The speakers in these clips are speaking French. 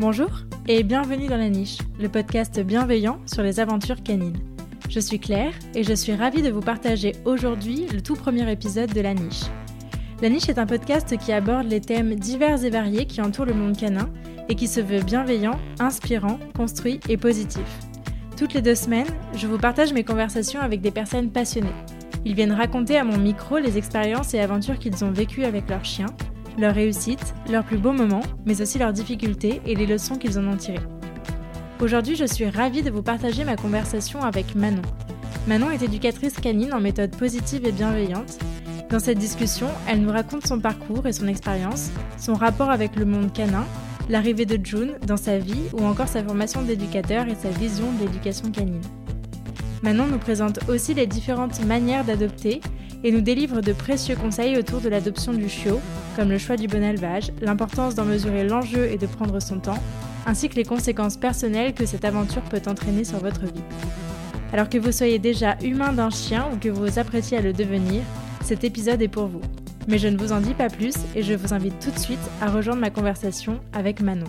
Bonjour et bienvenue dans La Niche, le podcast bienveillant sur les aventures canines. Je suis Claire et je suis ravie de vous partager aujourd'hui le tout premier épisode de La Niche. La Niche est un podcast qui aborde les thèmes divers et variés qui entourent le monde canin et qui se veut bienveillant, inspirant, construit et positif. Toutes les deux semaines, je vous partage mes conversations avec des personnes passionnées. Ils viennent raconter à mon micro les expériences et aventures qu'ils ont vécues avec leurs chiens leurs réussites, leurs plus beaux moments, mais aussi leurs difficultés et les leçons qu'ils en ont tirées. Aujourd'hui, je suis ravie de vous partager ma conversation avec Manon. Manon est éducatrice canine en méthode positive et bienveillante. Dans cette discussion, elle nous raconte son parcours et son expérience, son rapport avec le monde canin, l'arrivée de June dans sa vie ou encore sa formation d'éducateur et sa vision de l'éducation canine. Manon nous présente aussi les différentes manières d'adopter et nous délivre de précieux conseils autour de l'adoption du chiot, comme le choix du bon élevage, l'importance d'en mesurer l'enjeu et de prendre son temps, ainsi que les conséquences personnelles que cette aventure peut entraîner sur votre vie. Alors que vous soyez déjà humain d'un chien ou que vous vous apprêtiez à le devenir, cet épisode est pour vous. Mais je ne vous en dis pas plus et je vous invite tout de suite à rejoindre ma conversation avec Manon.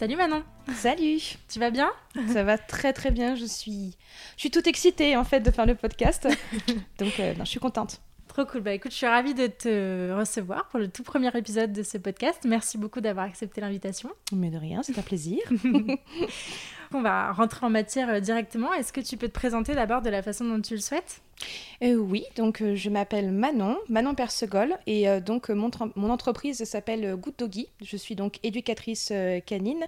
Salut Manon Salut Tu vas bien? Ça va très très bien, je suis, je suis toute excitée en fait de faire le podcast, donc euh, je suis contente. Trop cool, bah écoute, je suis ravie de te recevoir pour le tout premier épisode de ce podcast. Merci beaucoup d'avoir accepté l'invitation. Mais de rien, c'est un plaisir. On va rentrer en matière euh, directement. Est-ce que tu peux te présenter d'abord de la façon dont tu le souhaites? Euh, Oui, donc euh, je m'appelle Manon, Manon Persegol, et donc mon, mon, entreprise s'appelle Good Doggy. Je suis donc éducatrice canine,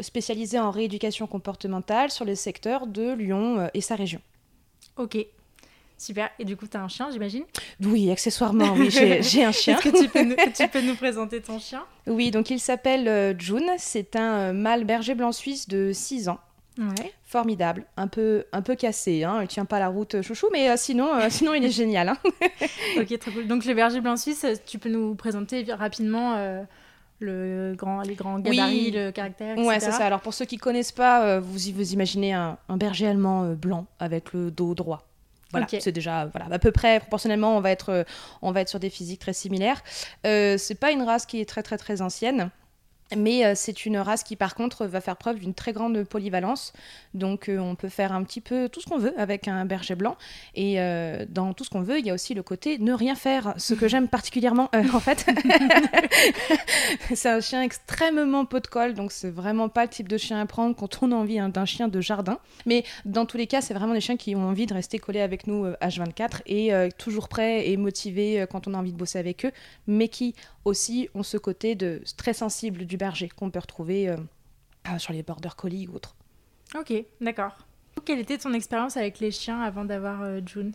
spécialisée en rééducation comportementale sur les secteurs de Lyon et sa région. Ok, Super. Et du coup, tu as un chien, j'imagine? Oui, accessoirement, oui, j'ai un chien. Est-ce que tu peux, nous, tu peux, nous, présenter ton chien? Oui, donc il s'appelle euh, June. C'est un euh, mâle berger blanc suisse de 6 ans. Ouais. Formidable, un peu, un peu cassé, hein. il tient pas la route chouchou, mais euh, sinon, sinon il est génial. Hein. ok, très cool. Donc le berger blanc suisse, tu peux nous présenter rapidement le grand, les grands gabarits, le caractère, etc. Ouais, c'est ça. Alors pour ceux qui connaissent pas, vous, vous imaginez un, un berger allemand blanc avec le dos droit. Voilà, c'est déjà voilà, à peu près proportionnellement, on va être, on va être sur des physiques très similaires. Euh, c'est pas une race qui est très très très ancienne. Mais euh, c'est une race qui, par contre, va faire preuve d'une très grande polyvalence. Donc, euh, on peut faire un petit peu tout ce qu'on veut avec un berger blanc. Et euh, dans tout ce qu'on veut, il y a aussi le côté ne rien faire, ce que j'aime particulièrement, en fait. c'est un chien extrêmement pot de colle, donc c'est vraiment pas le type de chien à prendre quand on a envie hein, d'un chien de jardin. Mais dans tous les cas, c'est vraiment des chiens qui ont envie de rester collés avec nous H24 et toujours prêts et motivés quand on a envie de bosser avec eux, mais qui aussi ont ce côté de très sensible du berger qu'on peut retrouver euh, ah, sur les border collie ou autres. Ok, d'accord. Quelle était ton expérience avec les chiens avant d'avoir euh, June?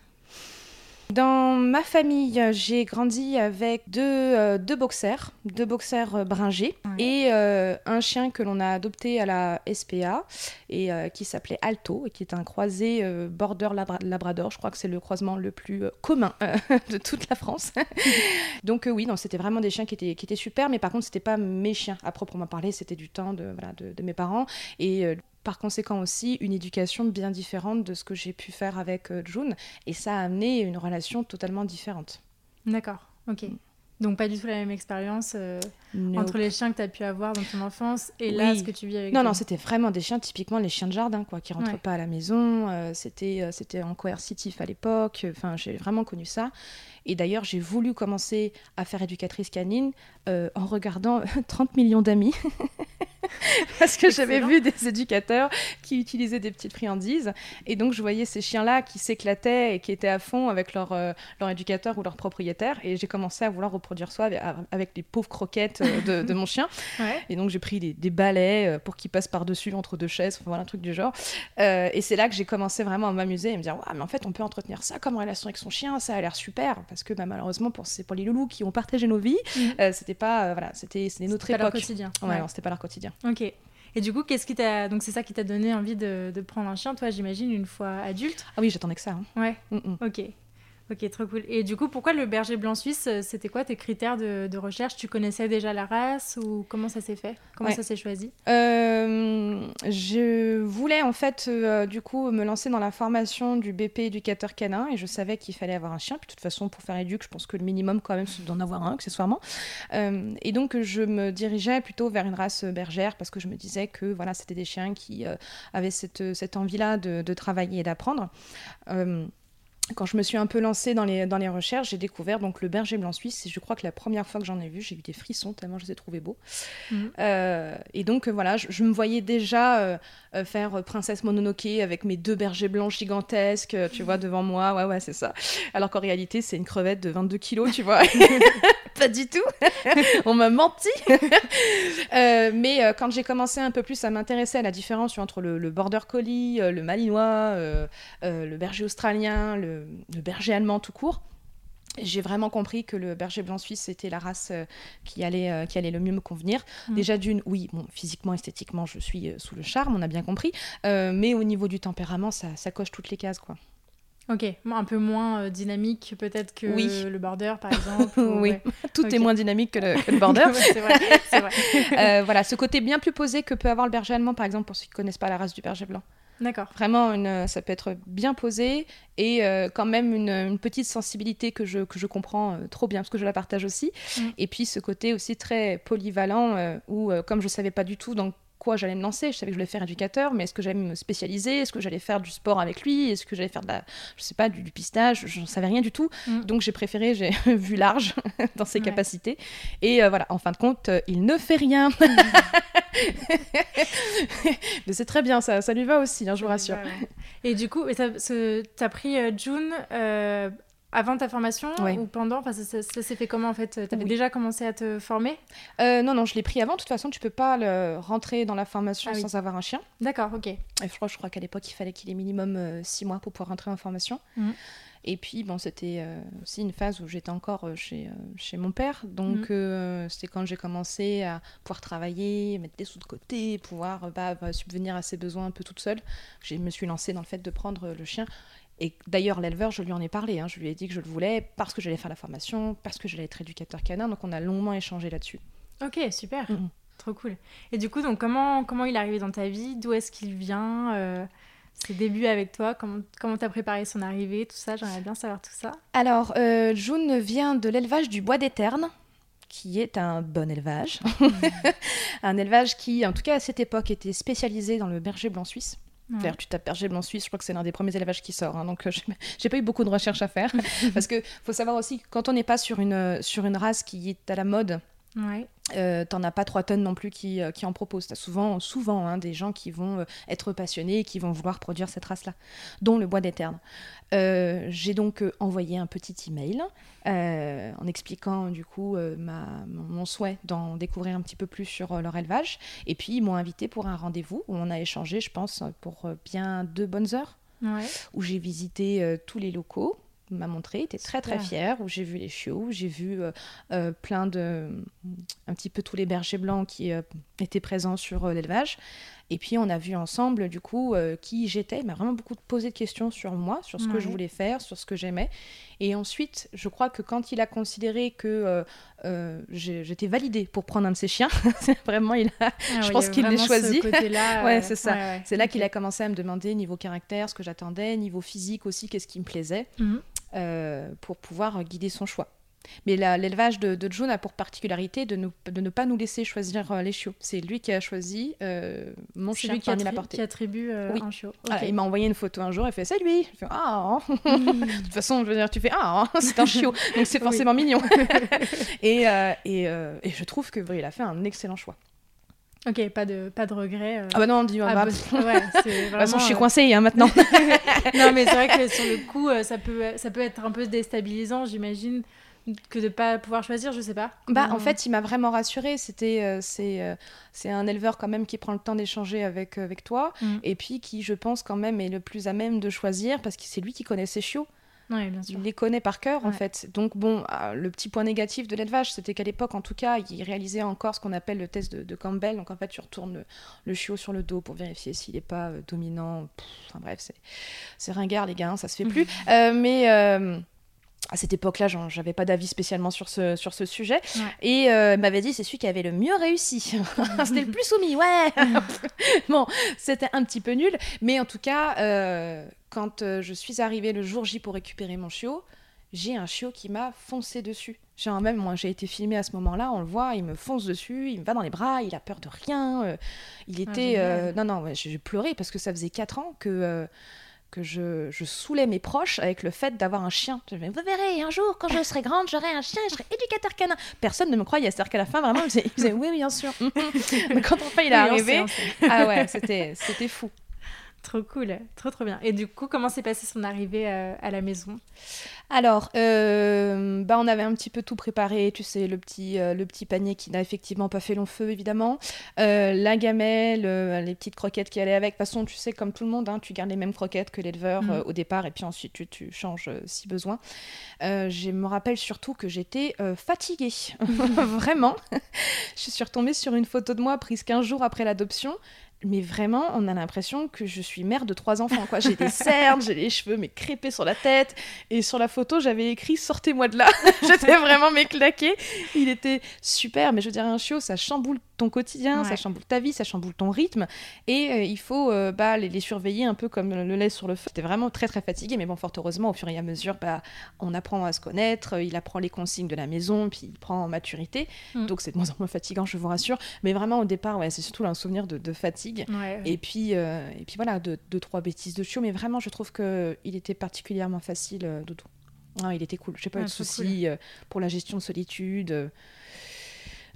Dans ma famille, j'ai grandi avec deux, euh, deux boxers, deux boxers euh, bringés et euh, un chien que l'on a adopté à la SPA et qui s'appelait Alto et qui est un croisé border labrador. Je crois que c'est le croisement le plus commun de toute la France. donc oui, c'était vraiment des chiens qui étaient, qui étaient super, mais par contre c'était pas mes chiens à proprement parler, c'était du temps de, voilà, de, de mes parents et par conséquent aussi une éducation bien différente de ce que j'ai pu faire avec euh, June. Et ça a amené une relation totalement différente. D'accord, ok. Donc pas du tout la même expérience euh, entre les chiens que tu as pu avoir dans ton enfance et là ce que tu vis avec Non, non, c'était vraiment des chiens, typiquement les chiens de jardin, quoi, qui rentrent pas à la maison. Euh, c'était, c'était en coercitif à l'époque. Enfin, j'ai vraiment connu ça. Et d'ailleurs, j'ai voulu commencer à faire éducatrice canine euh, en regardant 30 millions d'amis. Parce que j'avais vu des éducateurs qui utilisaient des petites friandises. Et donc, je voyais ces chiens-là qui s'éclataient et qui étaient à fond avec leur, euh, leur éducateur ou leur propriétaire. Et j'ai commencé à vouloir reproduire ça avec, les pauvres croquettes euh, de, mon chien. Et donc, j'ai pris des, balais pour qu'ils passent par-dessus entre deux chaises, enfin, voilà, un truc du genre. et c'est là que j'ai commencé vraiment à m'amuser et me dire, ouais, mais en fait, on peut entretenir ça comme relation avec son chien, ça a l'air super parce que bah, malheureusement pour, pour les loulous qui ont partagé nos vies, mhm. euh, c'était pas euh, voilà, c'était notre époque. Pas leur quotidien. Ouais, c'était pas leur quotidien. Ok. Et du coup, qu'est-ce qui t'a donc c'est ça qui t'a donné envie de, de, prendre un chien, toi, j'imagine, une fois adulte? Ah oui, j'attendais que ça. Hein. Ouais. Mm, mm. Ok. Ok, trop cool. Et du coup, pourquoi le berger blanc suisse euh, C'était quoi tes critères de, recherche? Tu connaissais déjà la race ou comment ça s'est fait? Comment ça s'est choisi? Euh, Je voulais en fait, euh, du coup, me lancer dans la formation du BP éducateur canin et je savais qu'il fallait avoir un chien. Puis de toute façon, pour faire éduc, je pense que le minimum quand même, c'est d'en avoir un, accessoirement. et donc, je me dirigeais plutôt vers une race bergère parce que je me disais que voilà, c'était des chiens qui avaient cette, cette envie-là de, de, travailler et d'apprendre quand je me suis un peu lancée dans les, dans les recherches, j'ai découvert donc le berger blanc suisse. Et je crois que la première fois que j'en ai vu, j'ai eu des frissons tellement je les ai trouvés beaux. Mhm. Euh, et donc euh, voilà, je, me voyais déjà euh, faire princesse Mononoke avec mes deux bergers blancs gigantesques, tu vois, devant moi. Ouais, ouais, c'est ça. Alors qu'en réalité, c'est une crevette de 22 kilos, tu vois. Pas du tout. On m'a menti. mais quand j'ai commencé un peu plus à m'intéresser à la différence entre le, le border collie, le malinois, le berger australien, le le, berger allemand tout court. J'ai vraiment compris que le berger blanc suisse était la race euh, qui, allait, euh, qui allait le mieux me convenir. Mm. Déjà d'une, oui, bon, physiquement, esthétiquement, je suis euh, sous le charme, on a bien compris. mais au niveau du tempérament, ça, ça coche toutes les cases, quoi. Ok, un peu moins dynamique peut-être que le border par exemple. oui, tout est moins dynamique que le, border. c'est vrai. vrai. voilà, ce côté bien plus posé que peut avoir le berger allemand par exemple pour ceux qui ne connaissent pas la race du berger blanc. D'accord. Vraiment, une, ça peut être bien posé et euh, quand même une, petite sensibilité que je, que je comprends euh, trop bien parce que je la partage aussi. Mm. Et puis ce côté aussi très polyvalent euh, où, comme je ne savais pas du tout dans quoi j'allais me lancer, je savais que je voulais faire éducateur, mais est-ce que j'allais me spécialiser? Est-ce que j'allais faire du sport avec lui? Est-ce que j'allais faire de la, je sais pas, du, pistage? Je n'en savais rien du tout. Mm. Donc j'ai préféré, j'ai vu large dans ses capacités. Et voilà, en fin de compte, il ne fait rien. Mais c'est très bien, ça, ça lui va aussi, hein, je vous rassure. Et du coup, tu as pris euh, June euh, avant ta formation ou pendant enfin, Ça, s'est fait comment en fait? Tu avais déjà commencé à te former? Euh, Non, non, je l'ai pris avant. De toute façon, tu peux pas le rentrer dans la formation ah sans avoir un chien. D'accord, ok. Et je crois, je crois qu'à l'époque, il fallait qu'il ait minimum 6 mois pour pouvoir rentrer en formation. Mmh. Et puis, bon, c'était euh, aussi une phase où j'étais encore euh, chez, euh, chez mon père. Donc, mm. c'était quand j'ai commencé à pouvoir travailler, mettre des sous de côté, pouvoir bah, bah, subvenir à ses besoins un peu toute seule. Je me suis lancée dans le fait de prendre le chien. Et d'ailleurs, l'éleveur, je lui en ai parlé. Hein. Je lui ai dit que je le voulais parce que j'allais faire la formation, parce que j'allais être éducateur canin. Donc, on a longuement échangé là-dessus. Ok, super. Mm, mm. Trop cool. Et du coup, donc, comment, comment il est arrivé dans ta vie? D'où est-ce qu'il vient? Ses débuts avec toi, comment comment as préparé son arrivée, tout ça, j'aimerais bien savoir tout ça. Alors, euh, June vient de l'élevage du Bois des Ternes, qui est un bon élevage. un élevage qui, en tout cas à cette époque, était spécialisé dans le berger blanc suisse. Tu tapes berger blanc suisse, je crois que c'est l'un des premiers élevages qui sort. Hein, donc, euh, j'ai pas eu beaucoup de recherches à faire. parce que faut savoir aussi, quand on n'est pas sur une, sur une race qui est à la mode, Ouais. Euh, T'en as pas trois tonnes non plus qui, euh, qui en proposent. T'as souvent, souvent hein, des gens qui vont euh, être passionnés et qui vont vouloir produire cette race-là, dont le bois d'éterne. J'ai donc envoyé un petit email en expliquant du coup ma, mon souhait d'en découvrir un petit peu plus sur leur élevage. Et puis ils m'ont invité pour un rendez-vous où on a échangé, je pense, pour bien deux bonnes heures. Où j'ai visité tous les locaux, m'a montré, était très très fière, où j'ai vu les chiots, j'ai vu euh, euh, plein de... un petit peu tous les bergers blancs qui euh, étaient présents sur l'élevage. Et puis on a vu ensemble du coup qui j'étais, il m'a vraiment beaucoup posé de questions sur moi, sur ce que je voulais faire, sur ce que j'aimais. Et ensuite, je crois que quand il a considéré que j'étais validée pour prendre un de ses chiens, vraiment, il a, ah je pense qu'il l'a choisi. ouais, c'est ça. c'est là qu'il a commencé à me demander niveau caractère, ce que j'attendais, niveau physique aussi, qu'est-ce qui me plaisait. Mhm. Pour pouvoir guider son choix. Mais l'élevage de, de, June a pour particularité de, de, ne pas nous laisser choisir euh, les chiots. C'est lui qui a choisi euh, mon chien qui, attri qui attribue un chiot. il m'a envoyé une photo un jour et fait c'est lui. Je fais ah. de toute façon, je veux dire, tu fais ah, c'est un chiot, donc c'est forcément mignon. et, et, et, je trouve que il a fait un excellent choix. Ok, pas de, pas de regret. Euh. Ah bah non, dis-moi ah, bah, ouais, De toute façon, je suis euh, coincée hein, maintenant. non, mais c'est vrai que sur le coup, euh, ça peut, ça peut être un peu déstabilisant, j'imagine, que de pas pouvoir choisir, je sais pas. Bah, en fait, il m'a vraiment rassurée. C'était, c'est, c'est un éleveur quand même qui prend le temps d'échanger avec, avec toi, mm. et puis qui, je pense, quand même est le plus à même de choisir, parce que c'est lui qui connaît ses chiots. Il les connaît par cœur, en fait. Donc, bon, ah, le petit point négatif de l'élevage, c'était qu'à l'époque, en tout cas, il réalisait encore ce qu'on appelle le test de, Campbell. Donc, en fait, tu retournes le, chiot sur le dos pour vérifier s'il n'est pas euh, dominant. enfin, bref, c'est ringard, les gars, hein, ça se fait plus. Euh, mais. À cette époque-là, j'avais pas d'avis spécialement sur ce, sur ce sujet. Et euh, m'avait dit, c'est celui qui avait le mieux réussi. c'était le plus soumis, ouais. bon, c'était un petit peu nul. Mais en tout cas, euh, quand euh, je suis arrivée le jour J pour récupérer mon chiot, j'ai un chiot qui m'a foncé dessus. J'ai même, moi j'ai été filmée à ce moment-là, on le voit, il me fonce dessus, il me va dans les bras, il a peur de rien. Euh, il ah, était. non, non, j'ai pleuré parce que ça faisait 4 ans que que je, je, saoulais mes proches avec le fait d'avoir un chien. Je me vous verrez, un jour, quand je serai grande, j'aurai un chien je serai éducateur canin. Personne ne me croyait. C'est-à-dire qu'à la fin, vraiment, ils disaient, oui, bien sûr. Mais quand enfin il est arrivé, ah ouais, c'était fou. Trop cool, trop trop bien. Et du coup, comment s'est passée son arrivée euh, à la maison? Alors, euh, bah, on avait un petit peu tout préparé, tu sais, le petit, euh, le petit panier qui n'a effectivement pas fait long feu, évidemment. la gamelle, les petites croquettes qui allaient avec. De toute façon, tu sais, comme tout le monde, hein, tu gardes les mêmes croquettes que l'éleveur mm. au départ et puis ensuite tu, tu changes si besoin. je me rappelle surtout que j'étais fatiguée, vraiment. je suis retombée sur une photo de moi prise 15 jours après l'adoption mais vraiment, on a l'impression que je suis mère de trois enfants. Quoi. J'ai des cernes, j'ai les cheveux mais crépés sur la tête. Et sur la photo, j'avais écrit Sortez-moi de là. J'étais vraiment m'éclaquer. Il était super, mais je veux dire, un chiot, ça chamboule ton quotidien, ça chamboule ta vie, ça chamboule ton rythme. Et euh, il faut euh, bah, les, surveiller un peu comme le lait sur le feu. J'étais vraiment très très fatiguée, mais bon, fort heureusement, au fur et à mesure, bah, on apprend à se connaître, il apprend les consignes de la maison, puis il prend en maturité. Mm. Donc c'est de moins en moins fatigant, je vous rassure. Mais vraiment, au départ, ouais, c'est surtout un souvenir de, fatigue. Et, puis, euh, et puis voilà, deux, trois bêtises de chiot. Mais vraiment, je trouve qu'il était particulièrement facile, Doudou. Ah, il était cool. J'ai pas eu de soucis pour la gestion de solitude.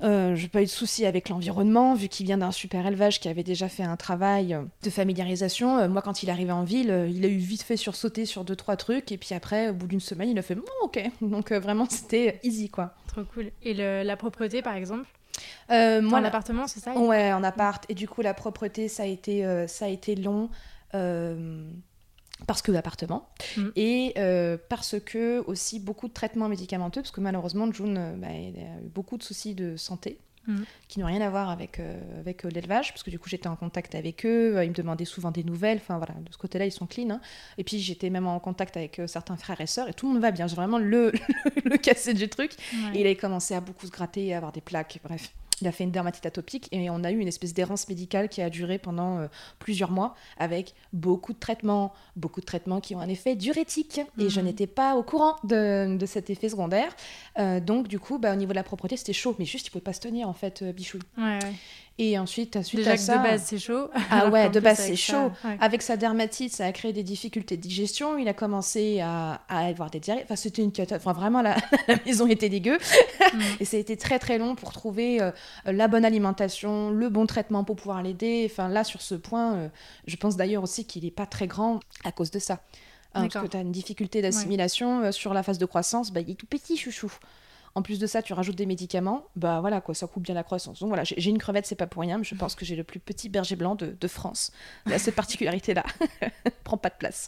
Euh, je n'ai pas eu de soucis avec l'environnement, vu qu'il vient d'un super élevage qui avait déjà fait un travail de familiarisation. Euh, moi, quand il est arrivé en ville, euh, il a eu vite fait sursauter sur deux, trois trucs. Et puis après, au bout d'une semaine, il a fait bon, ok. Donc vraiment, c'était easy, quoi. Trop cool. Et la propreté, par exemple? Moi, en appartement, c'est ça? Ouais, en appart. Et du coup, la propreté, ça a été, ça a été long parce que l'appartement mm. et euh, parce que aussi beaucoup de traitements médicamenteux parce que malheureusement June euh, bah, a eu beaucoup de soucis de santé mm. qui n'ont rien à voir avec, euh, avec l'élevage parce que du coup j'étais en contact avec eux ils me demandaient souvent des nouvelles enfin voilà de ce côté là ils sont clean hein. et puis j'étais même en contact avec certains frères et sœurs et tout le monde va bien j'ai vraiment le, le, cassé du truc et il a commencé à beaucoup se gratter à avoir des plaques bref il a fait une dermatite atopique et on a eu une espèce d'errance médicale qui a duré pendant euh, plusieurs mois avec beaucoup de traitements, beaucoup de traitements qui ont un effet diurétique. Et je mhm. n'étais pas au courant de, de cet effet secondaire. Euh, donc, du coup, bah, au niveau de la propreté, c'était chaud. Mais juste, il pouvait pas se tenir, en fait, euh, Bichou. Ouais, ouais. Et ensuite, suite Déjà à ça... de base, c'est chaud. Ah ouais, de base, c'est chaud. Avec sa dermatite, ça a créé des difficultés de digestion. Il a commencé à, à avoir des diarrhées. Enfin, c'était une catastrophe. Enfin, vraiment, la, la, maison était dégueu. Mm. et ça a été très, très long pour trouver euh, la bonne alimentation, le bon traitement pour pouvoir l'aider. Enfin, là, sur ce point, euh, je pense d'ailleurs aussi qu'il n'est pas très grand à cause de ça. Hein, parce que tu as une difficulté d'assimilation euh, sur la phase de croissance. Bah, il est tout petit, chouchou. En plus de ça, tu rajoutes des médicaments, bah voilà quoi, ça coupe bien la croissance. Donc voilà, j'ai une crevette, c'est pas pour rien, mais je pense que j'ai le plus petit berger blanc de, France. Cette particularité-là. Prend pas de place.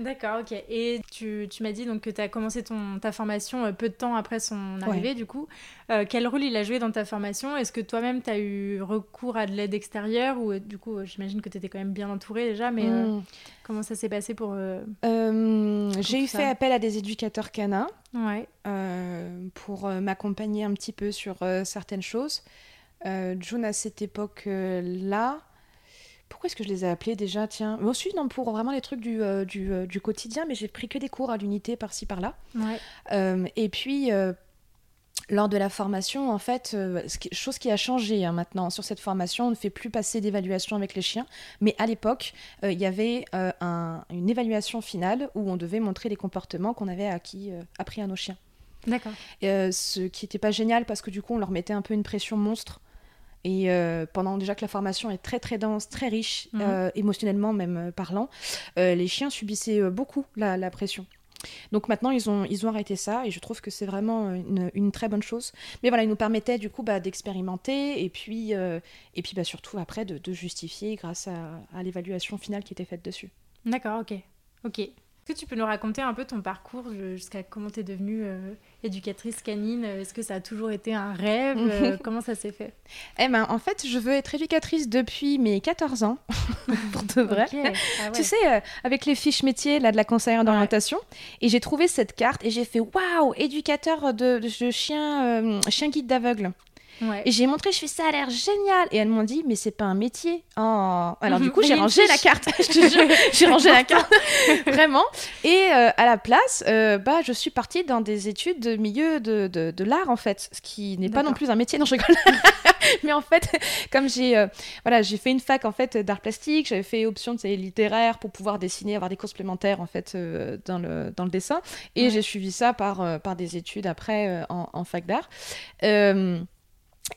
D'accord, ok. Et tu, tu m'as dit donc que tu as commencé ton, ta formation euh, peu de temps après son arrivée, du coup. Euh, quel rôle il a joué dans ta formation? Est-ce que toi-même, tu as eu recours à de l'aide extérieure Ou euh, du coup, j'imagine que tu étais quand même bien entourée déjà, mais hmm. comment ça s'est passé pour. J'ai eu fait appel à des éducateurs canins ouais. pour m'accompagner un petit peu sur certaines choses. June, à cette époque-là, pourquoi est-ce que je les ai appelés déjà Tiens, moi aussi, non, pour vraiment les trucs du, euh, euh, du, quotidien, mais j'ai pris que des cours à l'unité par-ci par-là. Euh, et puis, lors de la formation, en fait, chose qui a changé hein, maintenant sur cette formation, on ne fait plus passer d'évaluation avec les chiens, mais à l'époque, il y avait une évaluation finale où on devait montrer les comportements qu'on avait acquis, appris à nos chiens. D'accord. ce qui n'était pas génial parce que du coup, on leur mettait un peu une pression monstre et euh, pendant déjà que la formation est très très dense, très riche, mhm. euh, émotionnellement même euh, parlant, les chiens subissaient beaucoup la, pression. Donc maintenant, ils ont, ils ont arrêté ça et je trouve que c'est vraiment une, très bonne chose. Mais voilà, ils nous permettaient du coup bah, d'expérimenter et puis, et puis bah, surtout après de, justifier grâce à, à l'évaluation finale qui était faite dessus. D'accord, ok. Ok. Est-ce que tu peux nous raconter un peu ton parcours jusqu'à comment tu es devenue euh, éducatrice canine? Est-ce que ça a toujours été un rêve? Euh, Comment ça s'est fait? Eh ben, en fait, je veux être éducatrice depuis mes 14 ans, pour de vrai. Ah tu sais, euh, avec les fiches métiers là, de la conseillère d'orientation, et j'ai trouvé cette carte et j'ai fait waouh, éducateur de, de chien, chien guide d'aveugle. Et j'ai montré, je fais ça a l'air génial. Et elles m'ont dit, mais c'est pas un métier. Oh. Alors du coup, j'ai rangé la carte. j'ai rangé la carte. Vraiment. Et euh, à la place, euh, bah, je suis partie dans des études de milieu de, de, de l'art, en fait. Ce qui n'est pas non plus un métier. Non, je rigole. mais en fait, comme j'ai euh, voilà, j'ai fait une fac en fait d'art plastique, j'avais fait option de littéraire pour pouvoir dessiner, avoir des cours supplémentaires en fait dans, le, dans le dessin. Et j'ai suivi ça par, par des études après en, en, fac d'art.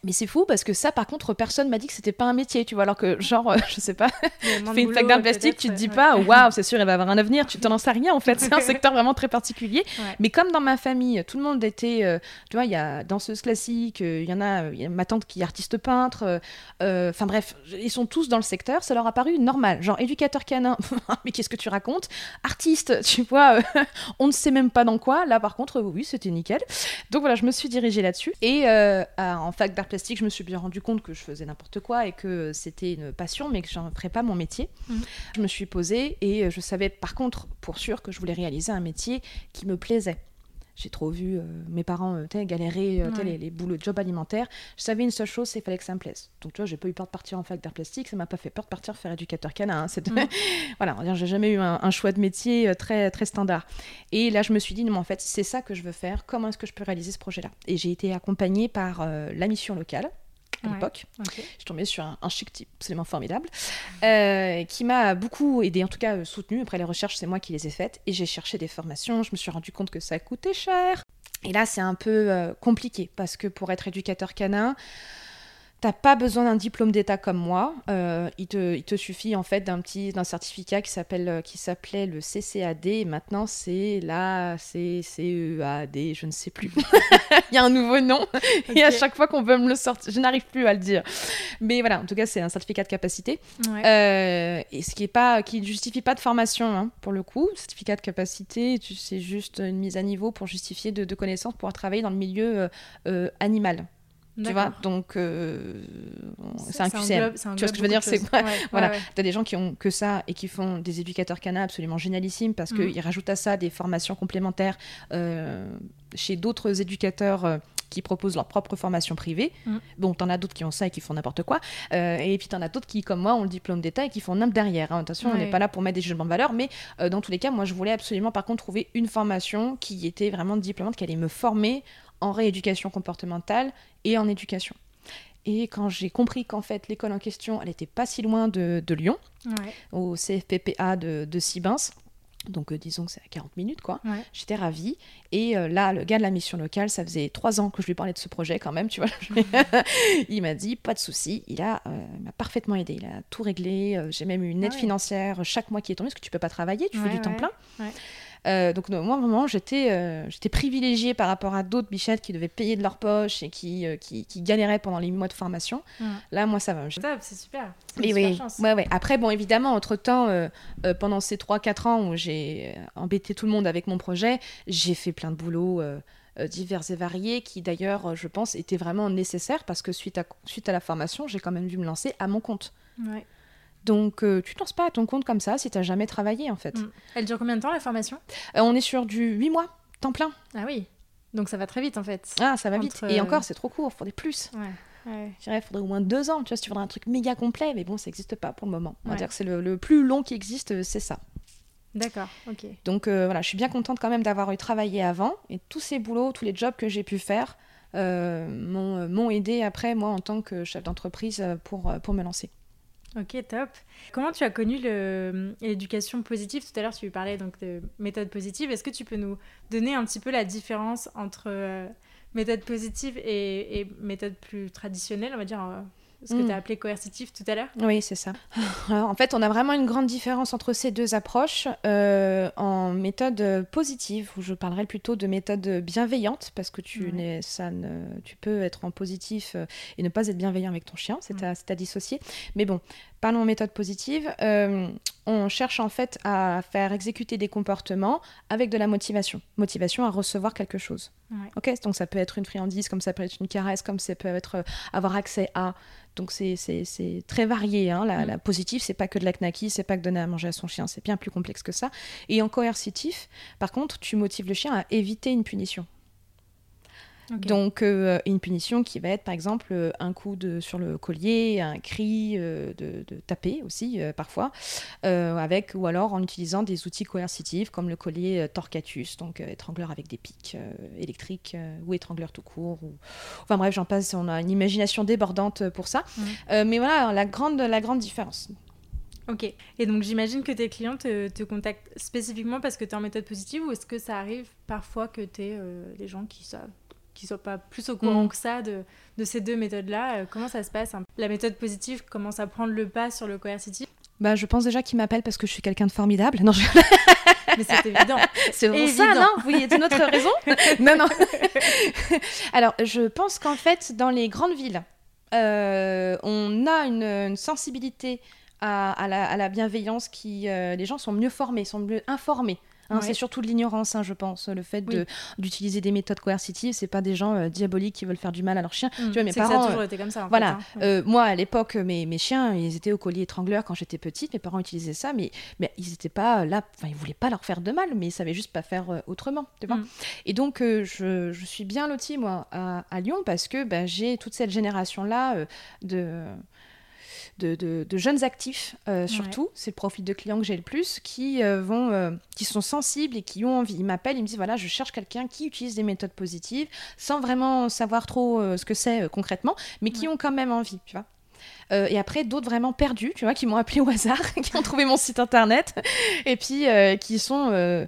Mais c'est fou parce que ça, par contre, personne m'a dit que c'était pas un métier, tu vois. Alors que, genre, euh, je sais pas, fais une fac d'art plastique, tu te dis pas, waouh, c'est sûr, elle va avoir un avenir, tu t'en sais rien en fait. C'est un secteur vraiment très particulier. Mais comme dans ma famille, tout le monde était, euh, tu vois, il y a danseuse classique, euh, il y en a, y a ma tante qui est artiste peintre, enfin bref, ils sont tous dans le secteur, ça leur a paru normal. Genre, éducateur canin, mais qu'est-ce que tu racontes? Artiste, tu vois, on ne sait même pas dans quoi. Là, par contre, oui, c'était nickel. Donc voilà, je me suis dirigée là-dessus. Et en fac d'art plastique, je me suis bien rendu compte que je faisais n'importe quoi et que c'était une passion, mais que je n'en ferais pas mon métier. Mmh. Je me suis posée et je savais par contre, pour sûr, que je voulais réaliser un métier qui me plaisait j'ai trop vu euh, mes parents euh, galérer euh, les, les boulots de job alimentaire. Je savais une seule chose, c'est qu'il fallait que ça me plaise. Donc tu vois, j'ai pas eu peur de partir en fac d'art plastique, ça m'a pas fait peur de partir faire éducateur canin. Hein, mm. voilà, j'ai jamais eu un, choix de métier très très standard. Et là, je me suis dit non, en fait, c'est ça que je veux faire. Comment est-ce que je peux réaliser ce projet-là? Et j'ai été accompagnée par la mission locale à l'époque. Je suis tombée sur un, chic type absolument formidable euh, qui m'a beaucoup aidé, en tout cas euh, soutenu. Après les recherches, c'est moi qui les ai faites et j'ai cherché des formations. Je me suis rendu compte que ça coûtait cher. Et là, c'est un peu euh, compliqué parce que pour être éducateur canin, T'as pas besoin d'un diplôme d'état comme moi. Euh, il, te, il, te, suffit en fait d'un petit d'un certificat qui s'appelle euh, qui s'appelait le CCAD et maintenant c'est la CCEAD, je ne sais plus. il y a un nouveau nom et à chaque fois qu'on veut me le sortir, je n'arrive plus à le dire. Mais voilà, en tout cas c'est un certificat de capacité euh, et ce qui est pas qui justifie pas de formation hein, pour le coup. Certificat de capacité, c'est juste une mise à niveau pour justifier de, de connaissances pour travailler dans le milieu animal. Tu vois, donc euh, c'est un QCM. tu vois ce que je veux dire? C'est voilà, t'as des gens qui ont que ça et qui font des éducateurs canins absolument génialissimes parce mm. qu'ils rajoutent à ça des formations complémentaires euh, chez d'autres éducateurs. Euh, qui proposent leur propre formation privée. Mm. Bon, t'en as d'autres qui ont ça et qui font n'importe quoi. et puis t'en as d'autres qui, comme moi, ont le diplôme d'État et qui font n'importe derrière. Hein. Attention, on n'est pas là pour mettre des jugements de valeur, mais dans tous les cas, moi, je voulais absolument, par contre, trouver une formation qui était vraiment diplômante, qui allait me former en rééducation comportementale et en éducation. Et quand j'ai compris qu'en fait l'école en question, elle n'était pas si loin de, Lyon, au CFPPA de, de Sibins, donc euh, disons que c'est à 40 minutes, quoi. J'étais ravie. Et euh, là, le gars de la mission locale, ça faisait trois ans que je lui parlais de ce projet quand même, tu vois. il m'a dit, pas de souci. Il a euh, m'a parfaitement aidé. Il a tout réglé. J'ai même eu une aide ah financière chaque mois qui est tombée, parce que tu peux pas travailler, tu fais du temps plein. Euh, donc moi vraiment j'étais euh, j'étais privilégiée par rapport à d'autres bichettes qui devaient payer de leur poche et qui, euh, qui, qui, galéraient pendant les mois de formation. Là moi ça va. C'est super. Mais oui. Ouais, ouais. Après bon évidemment entre temps pendant ces 3-4 ans où j'ai embêté tout le monde avec mon projet, j'ai fait plein de boulot. divers et variés qui d'ailleurs je pense étaient vraiment nécessaires parce que suite à, suite à la formation j'ai quand même dû me lancer à mon compte. Ouais. Donc, euh, tu ne lances pas à ton compte comme ça si tu n'as jamais travaillé, en fait. Mm. Elle dure combien de temps, la formation? Euh, On est sur du 8 mois, temps plein. Ah oui, donc ça va très vite, en fait. Ah, ça va vite. Et encore, c'est trop court, il faudrait plus. Ouais. Je dirais, il faudrait au moins deux ans, tu vois, si tu voudrais un truc méga complet, mais bon, ça n'existe pas pour le moment. On va dire que c'est le, plus long qui existe, euh, c'est ça. D'accord, ok. Donc voilà, je suis bien contente quand même d'avoir eu travaillé avant, et tous ces boulots, tous les jobs que j'ai pu faire m'ont aidé après, moi, en tant que chef d'entreprise, pour, pour me lancer. Ok, top. Comment tu as connu l'éducation positive? Tout à l'heure, tu parlais donc de méthode positive. Est-ce que tu peux nous donner un petit peu la différence entre euh, méthode positive et, et, méthode plus traditionnelle, on va dire ce que hmm. tu as appelé coercitif tout à l'heure Oui, c'est ça. en fait, on a vraiment une grande différence entre ces deux approches. Euh, en méthode positive, où je parlerai plutôt de méthode bienveillante, parce que tu, ça tu peux être en positif euh, et ne pas être bienveillant avec ton chien, c'est à, à, dissocier. Mais bon, parlons méthode positive, euh, on cherche en fait à faire exécuter des comportements avec de la motivation. Motivation à recevoir quelque chose. Ok, donc ça peut être une friandise, comme ça peut être une caresse, comme ça peut être euh, avoir accès à. Donc c'est très varié. Hein. La, mm. la, positive, c'est pas que de la knacky, c'est pas que donner à manger à son chien, c'est bien plus complexe que ça. Et en coercitif, par contre, tu motives le chien à éviter une punition. Donc, euh, une punition qui va être, par exemple, euh, un coup de, sur le collier, un cri euh, de, taper aussi, parfois, avec, ou alors en utilisant des outils coercitifs comme le collier torcatus, donc étrangleur avec des pics électriques ou étrangleur tout court. Ou... Enfin bref, j'en passe, on a une imagination débordante pour ça. mais voilà, la grande, la grande différence. Ok. Et donc j'imagine que tes clients te, te, contactent spécifiquement parce que tu es en méthode positive ou est-ce que ça arrive parfois que tu es des gens qui savent qui soient pas plus au courant mm. que ça de, de ces deux méthodes-là. Euh, comment ça se passe hein La méthode positive commence à prendre le pas sur le coercitif bah, je pense déjà qu'ils m'appellent parce que je suis quelqu'un de formidable. Non, Mais c'est évident. C'est pour ça, non Oui, il y a une autre raison Non, non. Alors, je pense qu'en fait, dans les grandes villes, euh, on a une, sensibilité à, à, la, à, la, bienveillance qui... Euh, les gens sont mieux formés, sont mieux informés Hein, c'est surtout de l'ignorance, hein, je pense. Le fait d'utiliser des méthodes coercitives, c'est pas des gens euh, diaboliques qui veulent faire du mal à leurs chiens. Mmh. Tu vois, mes parents. Ça a toujours euh, été comme ça. voilà. Fait, hein. euh, moi, à l'époque, mes, mes, chiens, ils étaient au collier étrangleur quand j'étais petite. Mes parents utilisaient ça, mais, mais ils n'étaient pas là. Enfin, ils voulaient pas leur faire de mal, mais ils savaient juste pas faire autrement. Tu vois mmh. Et donc, je, je, suis bien lotie, moi, à, à Lyon, parce que bah, j'ai toute cette génération-là de de, jeunes actifs, euh, surtout, c'est le profil de clients que j'ai le plus, qui, euh, vont, euh, qui sont sensibles et qui ont envie. Ils m'appellent, ils me disent voilà, je cherche quelqu'un qui utilise des méthodes positives, sans vraiment savoir trop ce que c'est concrètement, mais qui ont quand même envie, tu vois. Euh, et après, d'autres vraiment perdus, tu vois, qui m'ont appelé au hasard, qui ont trouvé mon site internet, et puis euh, qui sont euh,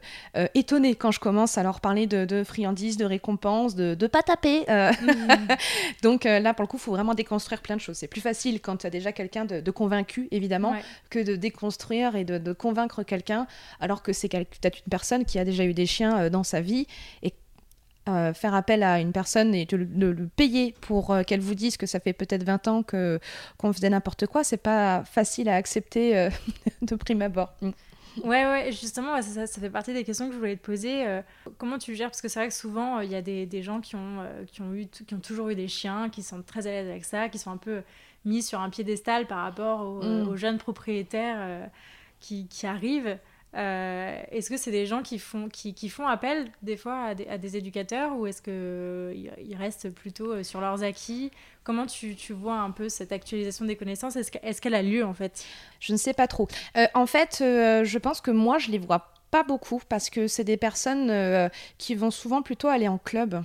étonnés quand je commence à leur parler de, friandises, de récompenses, de, de pas taper. Mmh. Donc là, pour le coup, il faut vraiment déconstruire plein de choses. C'est plus facile quand tu as déjà quelqu'un de, convaincu, évidemment, que de déconstruire et de, convaincre quelqu'un, alors que c'est peut-être une personne qui a déjà eu des chiens dans sa vie et euh, faire appel à une personne et de, le payer pour euh, qu'elle vous dise que ça fait peut-être 20 ans que qu'on faisait n'importe quoi, c'est pas facile à accepter euh, de prime abord. Mm. Ouais, ouais, justement, ça, ça, fait partie des questions que je voulais te poser. comment tu gères? Parce que c'est vrai que souvent, il y a des, des gens qui ont, qui, ont eu, qui ont toujours eu des chiens, qui sont très à l'aise avec ça, qui sont un peu mis sur un piédestal par rapport mm. aux, jeunes propriétaires qui, qui, arrivent. Euh, est-ce que c'est des gens qui font, qui, qui, font appel des fois à des, à des éducateurs ou est-ce qu'ils restent plutôt euh, sur leurs acquis? Comment tu, tu, vois un peu cette actualisation des connaissances? Est-ce qu'elle a lieu en fait? Je ne sais pas trop. Euh, en fait, je pense que moi, je les vois pas beaucoup parce que c'est des personnes qui vont souvent plutôt aller en club.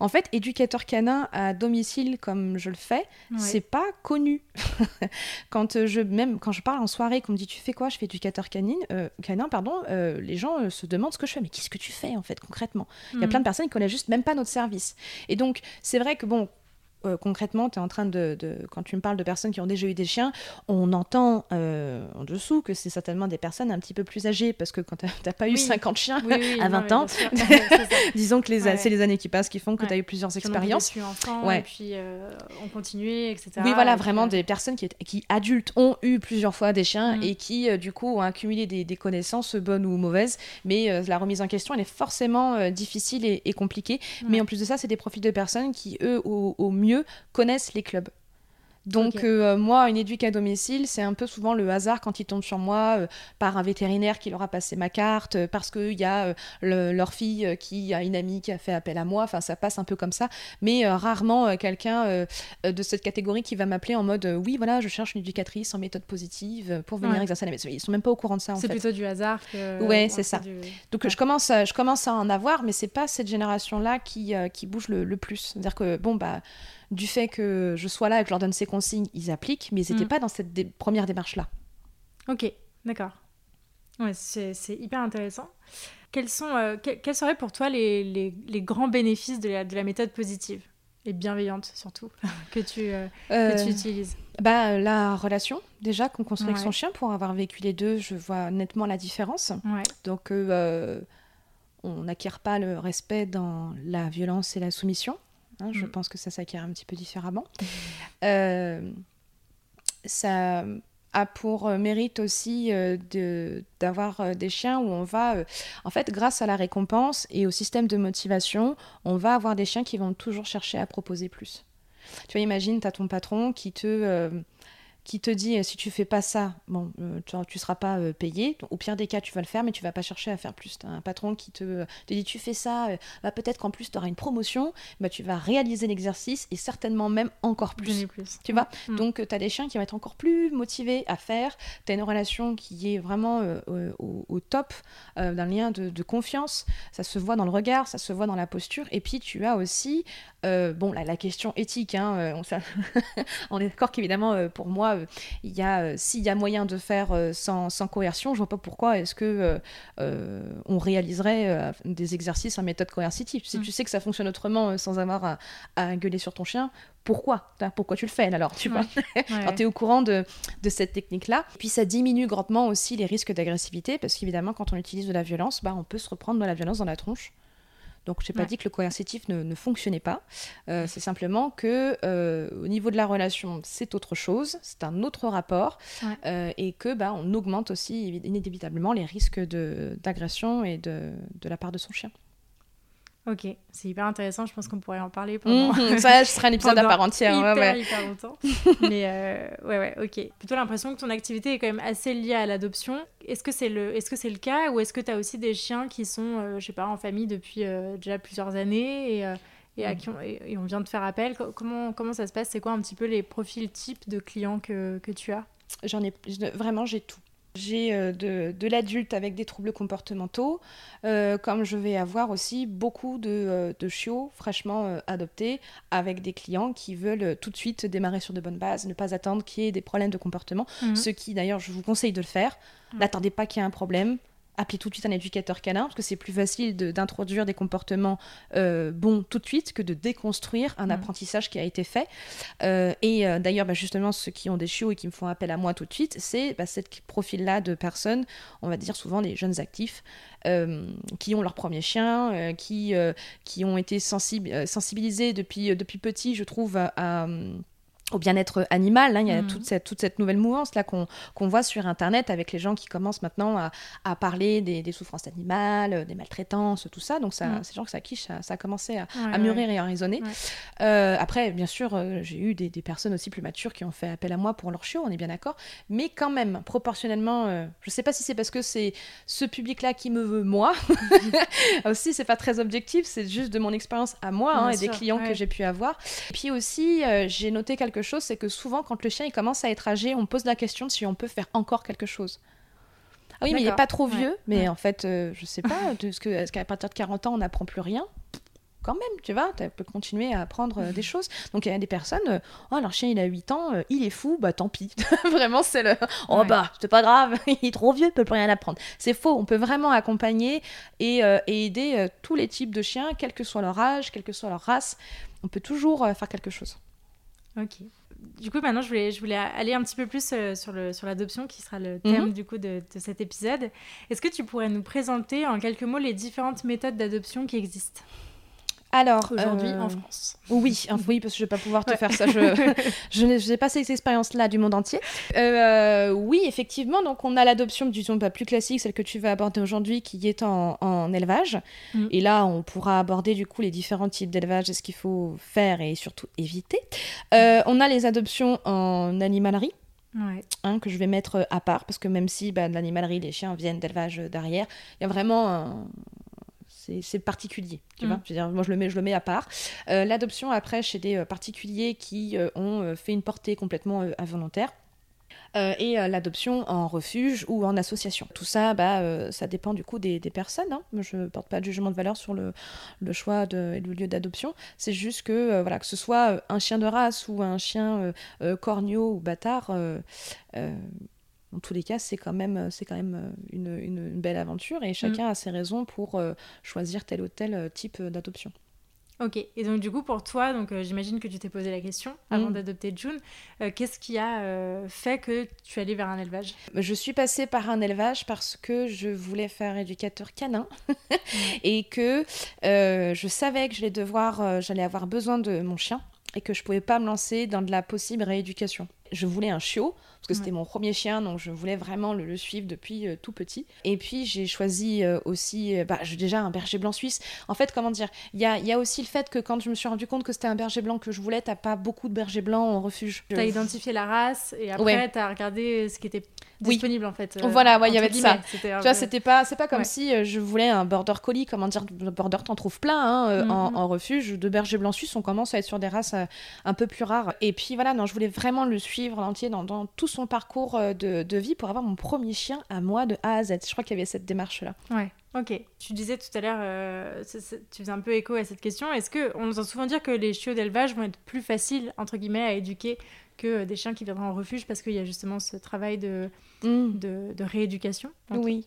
En fait, éducateur canin à domicile comme je le fais, c'est pas connu. quand euh, je même quand je parle en soirée, qu'on me dit tu fais quoi, je fais éducateur canine, euh, canin, pardon, euh, les gens se demandent ce que je fais. Mais qu'est-ce que tu fais en fait concrètement? Il y a mm. plein de personnes qui connaissent juste même pas notre service. Et donc c'est vrai que bon, euh, concrètement, tu es en train de, Quand tu me parles de personnes qui ont déjà eu des chiens, on entend euh, en dessous que c'est certainement des personnes un petit peu plus âgées, parce que quand tu n'as pas eu 50 chiens à 20 ans, disons que c'est les années qui passent qui font que tu as eu plusieurs expériences. et puis euh, on continue, etc. Oui, voilà, vraiment des personnes qui, qui, adultes, ont eu plusieurs fois des chiens mm. et qui, du coup, ont accumulé des, connaissances bonnes ou mauvaises. Mais la remise en question, elle est forcément difficile et, compliquée. Mais en plus de ça, c'est des profils de personnes qui, eux, au mieux, connaissent les clubs. Donc euh, moi, une éduque à domicile, c'est un peu souvent le hasard quand ils tombent sur moi euh, par un vétérinaire qui leur a passé ma carte, euh, parce qu'il y a leur fille qui a une amie qui a fait appel à moi, enfin ça passe un peu comme ça, mais rarement quelqu'un de cette catégorie qui va m'appeler en mode oui voilà, je cherche une éducatrice en méthode positive pour venir exercer la maison. Ils sont même pas au courant de ça C'est plutôt du hasard que... Ouais, c'est ça. Donc je, commence à, je commence à en avoir, mais c'est pas cette génération-là qui, qui bouge le, le plus. C'est-à-dire que bon bah du fait que je sois là et que je leur donne ces consignes, ils appliquent, mais ils n'étaient mm. pas dans cette première démarche-là. Ok, d'accord. Ouais, c'est hyper intéressant. Quels, sont, euh, quels seraient pour toi les, les, grands bénéfices de la, de la, méthode positive et bienveillante surtout que tu, euh, que tu euh, utilises? bah, La relation, déjà, qu'on construit avec son chien. Pour avoir vécu les deux, je vois nettement la différence. Donc, on n'acquiert pas le respect dans la violence et la soumission. Hein, je mm. pense que ça s'acquiert un petit peu différemment. Euh, ça a pour mérite aussi d'avoir des chiens où on va, en fait, grâce à la récompense et au système de motivation, on va avoir des chiens qui vont toujours chercher à proposer plus. Tu vois, imagine, tu as ton patron qui te qui te dit euh, si tu fais pas ça, bon, euh, tu, ne seras pas euh, payé. Au pire des cas, tu vas le faire, mais tu vas pas chercher à faire plus. Tu as un patron qui te, te, dit tu fais ça, bah, peut-être qu'en plus tu auras une promotion, bah, tu vas réaliser l'exercice et certainement même encore plus. plus. Tu vois? Mm. Donc tu as des chiens qui vont être encore plus motivés à faire. Tu as une relation qui est vraiment au, top, d'un lien de, confiance. Ça se voit dans le regard, ça se voit dans la posture. Et puis tu as aussi, bon, la, la question éthique, hein, on, on est d'accord qu'évidemment, pour moi, euh, il y a, euh, s'il y a moyen de faire euh, sans, sans, coercion, je vois pas pourquoi est-ce que on réaliserait des exercices en méthode coercitive. Si mm. tu sais que ça fonctionne autrement sans avoir à, gueuler sur ton chien, pourquoi? Pourquoi tu le fais alors Tu vois? Tu es au courant de, de cette technique-là. Puis ça diminue grandement aussi les risques d'agressivité parce qu'évidemment, quand on utilise de la violence, bah, on peut se reprendre de la violence dans la tronche. Donc, je n'ai pas dit que le coercitif ne, ne fonctionnait pas. Euh, c'est simplement que euh, au niveau de la relation, c'est autre chose, c'est un autre rapport, euh, et que bah, on augmente aussi inévitablement les risques d'agression et de, de la part de son chien. Ok, c'est hyper intéressant. Je pense qu'on pourrait en parler pendant. Mhm, ça, ce serait un épisode à part entière. Hyper, ouais, hyper longtemps. Mais euh, ouais, ouais, ok. Plutôt l'impression que ton activité est quand même assez liée à l'adoption. Est-ce que c'est le, est-ce que c'est le cas, ou est-ce que tu as aussi des chiens qui sont, euh, je sais pas, en famille depuis euh, déjà plusieurs années et, et à mm. qui on, et, on vient de faire appel? Comment, comment ça se passe? C'est quoi un petit peu les profils types de clients que, que tu as? J'en ai vraiment, j'ai tout. J'ai euh, de, l'adulte avec des troubles comportementaux, euh, comme je vais avoir aussi beaucoup de, euh, de chiots fraîchement adoptés avec des clients qui veulent tout de suite démarrer sur de bonnes bases, ne pas attendre qu'il y ait des problèmes de comportement, mhm. ce qui d'ailleurs je vous conseille de le faire. N'attendez pas qu'il y ait un problème, appelez tout de suite un éducateur canin, parce que c'est plus facile d'introduire des comportements euh, bons tout de suite que de déconstruire un mm. apprentissage qui a été fait. Euh, et euh, d'ailleurs, bah, justement, ceux qui ont des chiots et qui me font appel à moi tout de suite, c'est bah, ce profil-là de personnes, on va dire souvent les jeunes actifs, qui ont leur premier chien, qui, qui ont été sensibilisés depuis, depuis petit, je trouve, à au bien-être animal. Hein. Il y a mm. toute, cette, toute cette nouvelle mouvance là qu'on voit sur Internet avec les gens qui commencent maintenant à, à parler des, des, souffrances animales, euh, des maltraitances, tout ça. Donc ça, mm. c'est genre que ça quiche, ça, ça a commencé à, à mûrir et à résonner. Euh, après, bien sûr, euh, j'ai eu des, des, personnes aussi plus matures qui ont fait appel à moi pour leur chiot, on est bien d'accord. Mais quand même, proportionnellement, je sais pas si c'est parce que c'est ce public-là qui me veut moi. aussi, c'est pas très objectif, c'est juste de mon expérience à moi hein, et des clients que j'ai pu avoir. Et puis aussi, j'ai noté quelque chose, c'est que souvent, quand le chien il commence à être âgé, on pose la question de si on peut faire encore quelque chose. Ah oui, mais il n'est pas trop vieux, mais en fait, euh, je sais pas, est-ce qu'à partir de 40 ans, on n'apprend plus rien? Quand même, tu vois, tu peux continuer à apprendre euh, des choses. Donc il y a des personnes, euh, oh leur chien il a 8 ans, il est fou, bah tant pis. vraiment c'est le, oh bah c'est pas grave, il est trop vieux, il peut plus rien apprendre. C'est faux, on peut vraiment accompagner et, et aider tous les types de chiens, quel que soit leur âge, quelle que soit leur race. On peut toujours faire quelque chose. Ok. Du coup, maintenant, je voulais, je voulais aller un petit peu plus euh, sur, le, sur l'adoption, qui sera le thème mhm. du coup de, de cet épisode. Est-ce que tu pourrais nous présenter en quelques mots les différentes méthodes d'adoption qui existent? Alors, aujourd'hui en euh, France. Oui, oui, parce que je vais pas pouvoir te faire ça. Je, je n'ai pas cette expérience-là du monde entier. Euh, oui, effectivement, donc on a l'adoption, disons pas plus classique, celle que tu vas aborder aujourd'hui, qui est en, en élevage. Mm. Et là, on pourra aborder du coup les différents types d'élevage et ce qu'il faut faire et surtout éviter. Euh, on a les adoptions en animalerie. Hein, que je vais mettre à part, parce que même si bah, l'animalerie, les chiens viennent d'élevage derrière, il y a vraiment un, c'est particulier. Tu vois mm. moi, je le, mets, je le mets à part. Euh, l'adoption, après, chez des euh, particuliers qui euh, ont fait une portée complètement involontaire. et l'adoption en refuge ou en association. Tout ça, bah, ça dépend du coup des, personnes. Hein. Je ne porte pas de jugement de valeur sur le, choix de, et le lieu d'adoption. C'est juste que, voilà, que ce soit un chien de race ou un chien corneau ou bâtard, dans tous les cas, c'est quand même, euh, c'est quand même euh, une, une, belle aventure et chacun mm. a ses raisons pour euh, choisir tel ou tel type d'adoption. Ok, et donc du coup pour toi, donc j'imagine que tu t'es posé la question avant mm. d'adopter June, qu'est-ce qui a fait que tu allais vers un élevage? Je suis passée par un élevage parce que je voulais faire éducateur canin et que je savais que j'allais devoir, j'allais avoir besoin de mon chien et que je pouvais pas me lancer dans de la possible rééducation je voulais un chiot parce que c'était mon premier chien, donc je voulais vraiment le, suivre depuis euh, tout petit. Et puis j'ai choisi euh, aussi, euh, bah, déjà un berger blanc suisse. En fait, comment dire, il y a, y a, aussi le fait que quand je me suis rendu compte que c'était un berger blanc que je voulais, t'as pas beaucoup de bergers blancs en refuge. T'as identifié la race et après t'as regardé ce qui était disponible en fait. voilà, ouais, il y avait de ça. Tu vois, c'était pas, c'est pas comme si je voulais un border collie, comment dire, border t'en trouves plein hein, en, mm-hmm. en, refuge. De berger blanc suisse, on commence à être sur des races un peu plus rares. Et puis voilà, non, je voulais vraiment le suivre entier dans, dans tout son parcours euh, de, vie pour avoir mon premier chien à moi de A à Z. Je crois qu'il y avait cette démarche-là. Ouais. Ok. Tu disais tout à l'heure, euh, tu faisais un peu écho à cette question. Est-ce que on nous entend souvent dire que les chiots d'élevage vont être plus faciles entre guillemets à éduquer que des chiens qui viendront en refuge parce qu'il y a justement ce travail de, mm. de, rééducation Oui.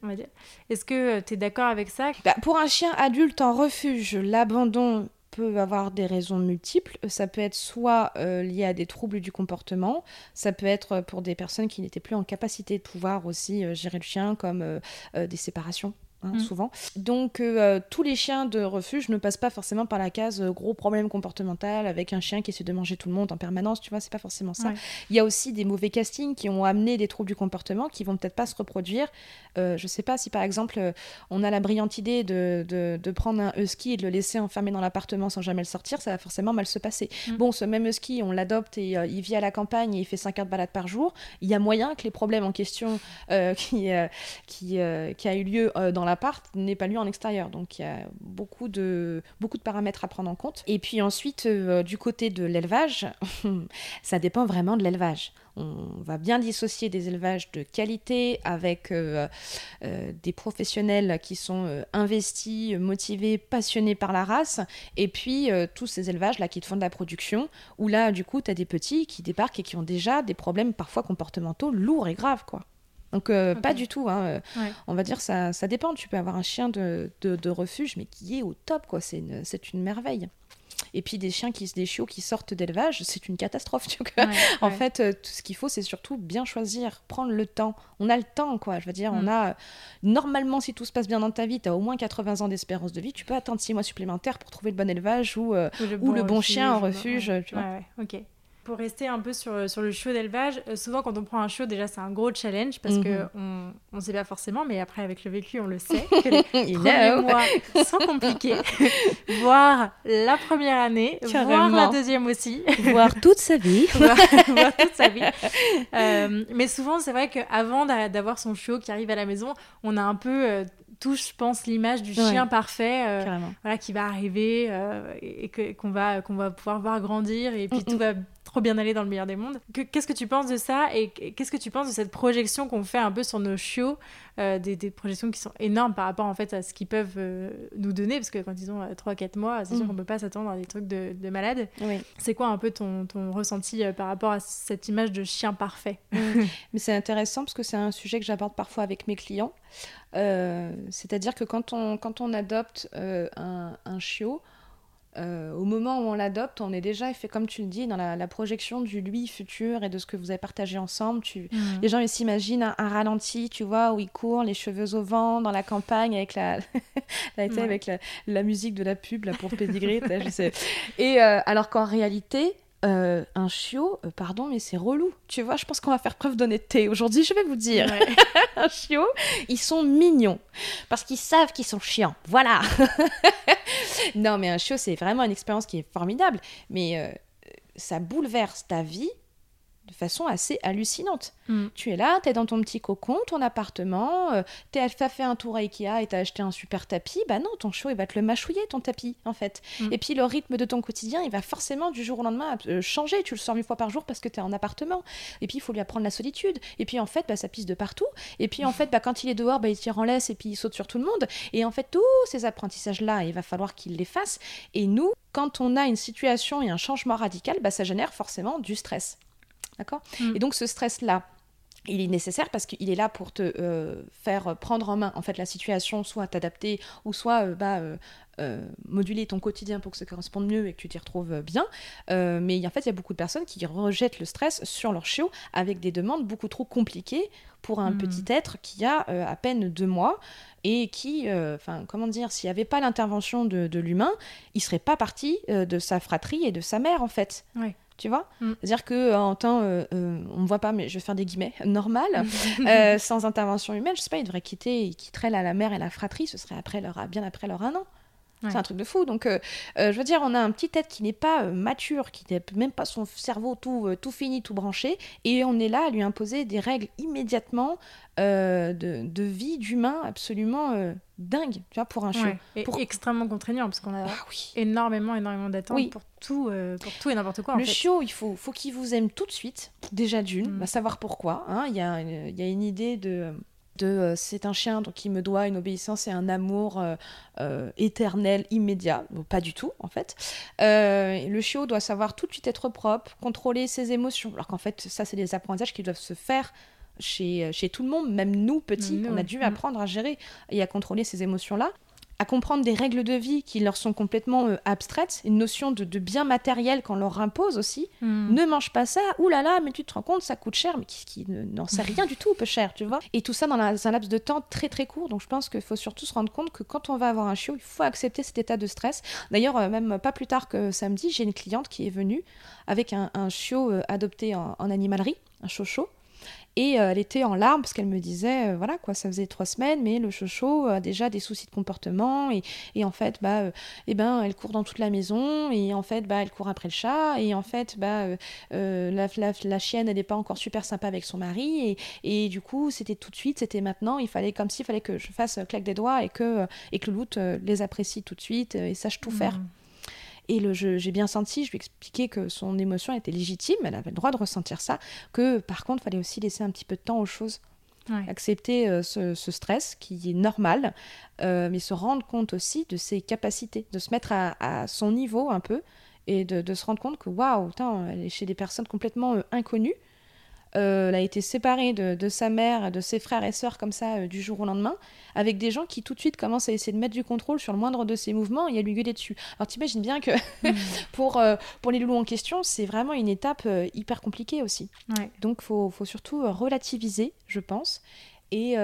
Est-ce que tu es d'accord avec ça? Bah, Pour un chien adulte en refuge, l'abandon peut avoir des raisons multiples. Ça peut être soit euh, lié à des troubles du comportement, ça peut être pour des personnes qui n'étaient plus en capacité de pouvoir aussi euh, gérer le chien, comme euh, des séparations Hein, mm. souvent. Donc euh, tous les chiens de refuge ne passent pas forcément par la case euh, gros problème comportemental avec un chien qui essaie de manger tout le monde en permanence, tu vois, c'est pas forcément ça. Il y a aussi des mauvais castings qui ont amené des troubles du comportement qui vont peut-être pas se reproduire. Euh, je sais pas si par exemple on a la brillante idée de, de, prendre un husky et de le laisser enfermer dans l'appartement sans jamais le sortir, ça va forcément mal se passer. Mm. Bon, ce même husky, on l'adopte et il vit à la campagne et il fait 5 heures de balade par jour. Il y a moyen que les problèmes en question qui, qui, qui a eu lieu dans l'appart n'est pas lu en extérieur. Donc il y a beaucoup de, beaucoup de paramètres à prendre en compte. Et puis ensuite, euh, du côté de l'élevage, ça dépend vraiment de l'élevage. On va bien dissocier des élevages de qualité avec euh, euh, des professionnels qui sont investis, motivés, passionnés par la race, et puis tous ces élevages-là qui te font de la production, où là, du coup, tu as des petits qui débarquent et qui ont déjà des problèmes parfois comportementaux lourds et graves, quoi. Donc euh, pas du tout. Hein, euh, on va dire ça, ça dépend. Tu peux avoir un chien de, de, refuge, mais qui est au top, quoi. C'est une, c'est une merveille. Et puis des chiens qui, des chiots qui sortent d'élevage, c'est une catastrophe. En fait, euh, tout ce qu'il faut, c'est surtout bien choisir, prendre le temps. On a le temps, quoi. Je veux dire, on mm. a normalement, si tout se passe bien dans ta vie, tu as au moins 80 ans d'espérance de vie. Tu peux attendre 6 mois supplémentaires pour trouver le bon élevage ou, ou, le, bon, chien en refuge. Tu vois. ok pour rester un peu sur, sur le chiot d'élevage, euh, souvent quand on prend un chiot, déjà c'est un gros challenge parce que qu'on on ne sait pas forcément, mais après avec le vécu, on le sait. Que les premiers mois sont compliqués, voire la première année, voire la deuxième aussi. Voire toute sa vie. voir, toute sa vie. Euh, mais souvent, c'est vrai qu'avant d'avoir son chiot qui arrive à la maison, on a un peu. Euh, touche, je pense, l'image du chien parfait voilà, qui va arriver et qu'on va, qu'on va pouvoir voir grandir et puis tout va trop bien aller dans le meilleur des mondes. Qu'est-ce que tu penses de ça et qu'est-ce que tu penses de cette projection qu'on fait un peu sur nos chiots, euh, des, projections qui sont énormes par rapport en fait à ce qu'ils peuvent euh, nous donner? Parce que quand ils ont 3-4 euh, mois, c'est sûr mm. qu'on peut pas s'attendre à des trucs de, de malade. C'est quoi un peu ton, ton ressenti par rapport à cette image de chien parfait? Mm. Mais c'est intéressant parce que c'est un sujet que j'aborde parfois avec mes clients. C'est-à-dire que quand on, quand on adopte un, un chiot, euh, au moment où on l'adopte, on est déjà fait, comme tu le dis, dans la, projection du lui futur et de ce que vous avez partagé ensemble. Tu... Mhm. Les gens ils s'imaginent un, ralenti, tu vois, où il court, les cheveux au vent, dans la campagne, avec la, avec la, musique de la pub là, pour sais. Et euh, alors qu'en réalité, euh, un chiot, pardon, mais c'est relou. Tu vois, je pense qu'on va faire preuve d'honnêteté aujourd'hui, je vais vous dire. un chiot, ils sont mignons parce qu'ils savent qu'ils sont chiants. Voilà. non, mais un chiot, c'est vraiment une expérience qui est formidable. Mais euh, ça bouleverse ta vie de façon assez hallucinante. Mm. Tu es là, tu es dans ton petit cocon, ton appartement, euh, tu as fait un tour à Ikea et tu as acheté un super tapis. Bah non, ton chiot, il va te le mâchouiller, ton tapis, en fait. Mm. Et puis le rythme de ton quotidien, il va forcément du jour au lendemain euh, changer. Tu le sors une fois par jour parce que tu es en appartement. Et puis il faut lui apprendre la solitude. Et puis en fait, bah, ça pisse de partout. Et puis en fait, bah, quand il est dehors, bah, il tire en laisse et puis il saute sur tout le monde. Et en fait, tous ces apprentissages-là, il va falloir qu'il les fasse. Et nous, quand on a une situation et un changement radical, bah, ça génère forcément du stress. D'accord mm. Et donc ce stress-là, il est nécessaire parce qu'il est là pour te euh, faire prendre en main en fait la situation, soit t'adapter ou soit euh, bah, euh, moduler ton quotidien pour que ça corresponde mieux et que tu t'y retrouves bien. mais en fait, il y a beaucoup de personnes qui rejettent le stress sur leur chiot avec des demandes beaucoup trop compliquées pour un mm. petit être qui a à peine deux mois et qui, enfin, comment dire, s'il n'y avait pas l'intervention de, de l'humain, il serait pas parti de sa fratrie et de sa mère en fait. Tu vois Mm. C'est-à-dire que en temps, euh, euh, on me voit pas, mais je vais faire des guillemets, normal, euh, sans intervention humaine, je sais pas, ils devraient quitter, ils quitteraient la, la mère et la fratrie, ce serait après leur, bien après leur un an. Ouais. C'est un truc de fou. Donc, euh, euh, je veux dire, on a un petit être qui n'est pas euh, mature, qui n'est même pas son cerveau tout, tout fini, tout branché, et on est là à lui imposer des règles immédiatement de, de vie d'humain absolument dingue, tu vois, pour un chiot. Ouais. Et Pour- extrêmement contraignant parce qu'on a Ah oui. énormément, énormément d'attentes Oui. pour tout, pour tout et n'importe quoi. en le fait. chiot, il faut, faut qu'il vous aime tout de suite, déjà d'une, Mm. va savoir pourquoi. hein. Il y, a, y a une idée de, de euh, c'est un chien donc il me doit une obéissance et un amour euh, euh, éternel, immédiat. Bon, pas du tout, en fait. Le chiot doit savoir tout de suite être propre, contrôler ses émotions. Alors qu'en fait, ça, c'est des apprentissages qui doivent se faire. Chez, chez tout le monde, même nous petits, on a dû apprendre à gérer et à contrôler ces émotions-là, à comprendre des règles de vie qui leur sont complètement euh, abstraites, une notion de, de bien matériel qu'on leur impose aussi, Mm. ne mange pas ça, oulala, là là, mais tu te rends compte, ça coûte cher, mais qui, qui ne- n'en sait rien du tout, peu cher, tu vois. Et tout ça dans la- un laps de temps très très court, donc je pense qu'il faut surtout se rendre compte que quand on va avoir un chiot, il faut accepter cet état de stress. D'ailleurs, euh, même pas plus tard que samedi, j'ai une cliente qui est venue avec un, un chiot euh, adopté en, en animalerie, un chocho. Et euh, elle était en larmes parce qu'elle me disait, euh, voilà quoi, ça faisait trois semaines, mais le chocho a déjà des soucis de comportement et, et en fait, bah, euh, eh ben, elle court dans toute la maison et en fait, bah, elle court après le chat et en fait, bah, la, la- la chienne, elle n'est pas encore super sympa avec son mari et, et du coup, c'était tout de suite, c'était maintenant, il fallait comme s'il fallait que je fasse claque des doigts et que, et que le les apprécie tout de suite et sache tout faire. Et le, j'ai bien senti, je lui ai expliqué que son émotion était légitime, elle avait le droit de ressentir ça, que par contre, il fallait aussi laisser un petit peu de temps aux choses Ouais. accepter euh, ce, ce stress qui est normal, euh, mais se rendre compte aussi de ses capacités, de se mettre à, à son niveau un peu et de, de se rendre compte que waouh, elle est chez des personnes complètement euh, inconnues. Euh, elle a été séparée de, de sa mère, de ses frères et sœurs comme ça euh, du jour au lendemain, avec des gens qui tout de suite commencent à essayer de mettre du contrôle sur le moindre de ses mouvements et à lui gueuler dessus. Alors t'imagines bien que pour, euh, pour les loulous en question, c'est vraiment une étape hyper compliquée aussi. Ouais. Donc, faut, faut surtout relativiser, je pense, et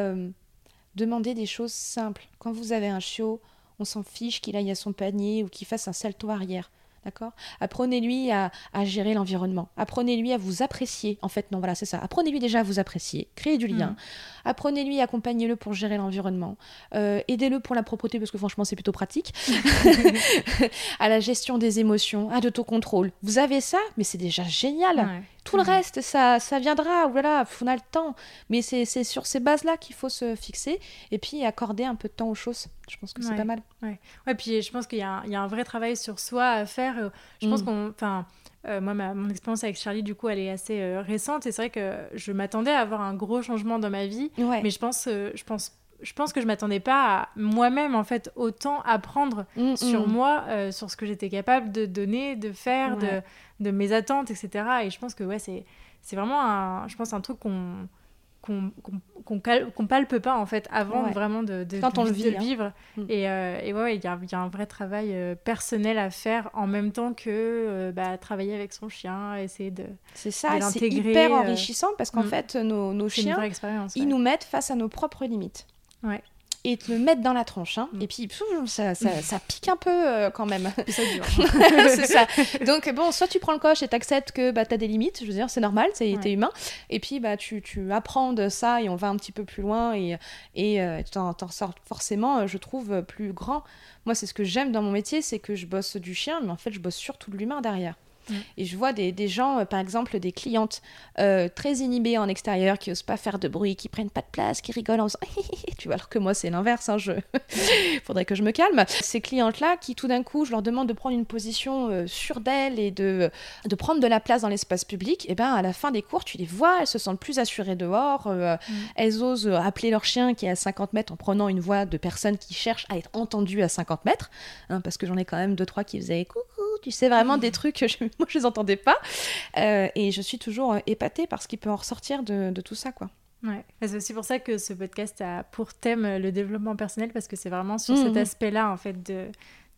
demander des choses simples. Quand vous avez un chiot, on s'en fiche qu'il aille à son panier ou qu'il fasse un salto arrière. D'accord? Apprenez-lui à, à gérer l'environnement. Apprenez-lui à vous apprécier. En fait, non, voilà, c'est ça. Apprenez-lui déjà à vous apprécier. Créez du lien. Mhm. Apprenez-lui, accompagnez-le pour gérer l'environnement. Euh, Aidez-le pour la propreté, parce que franchement, c'est plutôt pratique. à la gestion des émotions, à l'autocontrôle. Vous avez ça, mais c'est déjà génial. Ouais. Tout le Mhm. reste, ça, ça viendra, voilà, on a le temps. Mais c'est sur ces bases-là qu'il faut se fixer et puis accorder un peu de temps aux choses. Je pense que c'est Ouais. pas mal. Ouais, puis je pense qu'il y, a un- il y a un vrai travail sur soi à faire. Euh, Je pense Mm. qu'on. Enfin, euh, moi, ma- mon expérience avec Charlie, du coup, elle est assez euh, récente. Et c'est vrai que je m'attendais à avoir un gros changement dans ma vie. Ouais. Mais je pense, euh, je pense, je pense que je m'attendais pas à moi-même, en fait, autant apprendre Mm, sur mm. moi, euh, sur ce que j'étais capable de donner, de faire, Ouais. de, de mes attentes, etc. Et je pense que ouais, c'est c'est vraiment un, je pense un truc qu'on qu'on qu'on palpe pas en fait avant Ouais. vraiment de, de, Quand on le hein. vivre Mm. et, euh, et ouais il y a, il y a un vrai travail euh, personnel à faire en même temps que euh, bah, travailler avec son chien essayer de C'est ça, c'est hyper enrichissant parce qu'en fait, nos, chiens, ils nous mettent face à nos propres limites. Ouais. Et te le mettent dans la tronche. hein. Mm. Et puis, pff, ça, ça, ça pique un peu euh, quand même. Ça dure c'est ça. Donc bon, soit tu prends le coche et t'acceptes que bah, t'as des limites, je veux dire, c'est normal, c'est Ouais. t'es humain. Et puis bah tu, tu apprends de ça et on va un petit peu plus loin et et euh, tu t'en t'en sors forcément, euh, je trouve, euh, plus grand. Moi, c'est ce que j'aime dans mon métier, c'est que je bosse du chien, mais en fait, je bosse surtout de l'humain derrière. Mm. Et je vois des, des gens, euh, par exemple, des clientes euh, très inhibées en extérieur, qui osent pas faire de bruit, qui prennent pas de place, qui rigolent en faisant tu vois, alors que moi, c'est l'inverse. Hein, je... faudrait que je me calme. Ces clientes-là, qui tout d'un coup, je leur demande de prendre une position euh, sûre d'elles et de, de prendre de la place dans l'espace public, et ben à la fin des cours, tu les vois, elles se sentent plus assurées dehors, Mm. elles osent appeler leur chien qui est à 50 mètres en prenant une voix de personne qui cherche à être entendue à 50 mètres, hein, parce que j'en ai quand même deux, trois qui faisaient coucou, tu sais, vraiment des trucs que je- moi je les entendais pas. Euh, et je suis toujours euh, épatée par ce qui peut en ressortir de, de tout ça, quoi. Ouais. C'est aussi pour ça que ce podcast a pour thème euh, le développement personnel, parce que c'est vraiment sur cet aspect-là, en fait, de,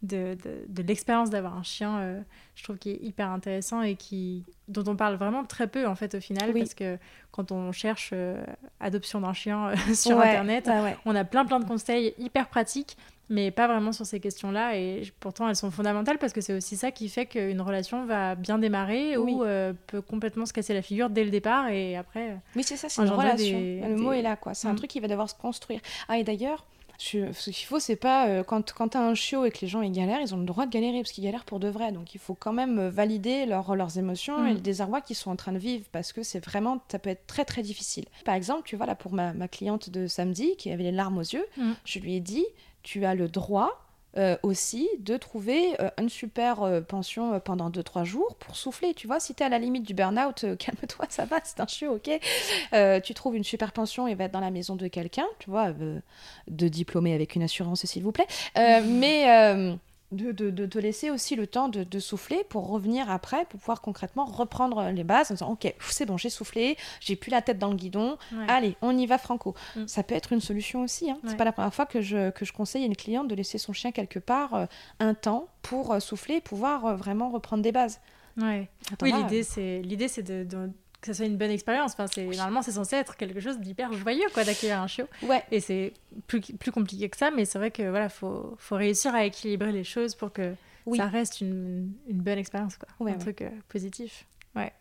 de, de, de l'expérience d'avoir un chien, euh, je trouve qu'il est hyper intéressant et qui, dont on parle vraiment très peu, en fait, au final, Oui. parce que quand on cherche euh, adoption d'un chien euh, sur Ouais, Internet, ouais, ouais. on a plein plein de conseils hyper pratiques, mais pas vraiment sur ces questions-là. Et pourtant, elles sont fondamentales parce que c'est aussi ça qui fait qu'une relation va bien démarrer ou euh, peut complètement se casser la figure dès le départ et après. Oui, c'est ça, c'est une relation. Le mot est là, quoi. C'est un mm. truc qui va devoir se construire. Ah, et d'ailleurs, ce qu'il faut, c'est pas euh, quand, quand tu as un chiot et que les gens ils galèrent, ils ont le droit de galérer parce qu'ils galèrent pour de vrai. Donc il faut quand même euh, valider leurs émotions et mm. le désarroi qu'ils sont en train de vivre parce que c'est vraiment, ça peut être très très difficile. Par exemple, tu vois, là pour ma, ma cliente de samedi qui avait les larmes aux yeux, mm. je lui ai dit tu as le droit euh, aussi de trouver euh, une super euh, pension pendant 2-3 jours pour souffler. Tu vois, si tu es à la limite du burn-out, calme-toi, ça va, c'est un chiot, ok Tu trouves une super pension et va être dans la maison de quelqu'un, tu vois, de diplômé avec une assurance, s'il vous plaît. mais de, te laisser aussi le temps de, souffler pour revenir après, pour pouvoir concrètement reprendre les bases en disant Ok, c'est bon, j'ai soufflé, j'ai plus la tête dans le guidon, allez, on y va franco. Mm. Ça peut être une solution aussi. Hein. C'est pas la première fois que je, que je conseille à une cliente de laisser son chien quelque part euh, un temps pour euh, souffler et pouvoir euh, vraiment reprendre des bases. Ouais. oui, l'idée, c'est l'idée c'est de, que ça soit une bonne expérience. Enfin, c'est normalement c'est censé être quelque chose d'hyper joyeux quoi d'accueillir un chiot. Ouais. Et c'est plus, plus compliqué que ça, mais c'est vrai que voilà, faut faut réussir à équilibrer les choses pour que ça reste une, une bonne expérience quoi, un truc euh, positif. Ouais.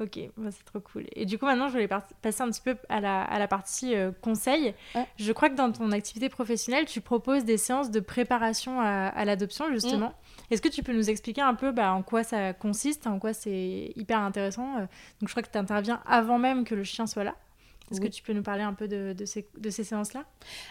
Ok, bah, c'est trop cool. Et du coup, maintenant, je voulais passer un petit peu à la, à la partie euh, conseil. Je crois que dans ton activité professionnelle, tu proposes des séances de préparation à, à l'adoption, justement. Mm. Est-ce que tu peux nous expliquer un peu bah, en quoi ça consiste, en quoi c'est hyper intéressant euh, Donc, je crois que tu interviens avant même que le chien soit là. Est-ce que tu peux nous parler un peu de, de ces, de ces séances-là?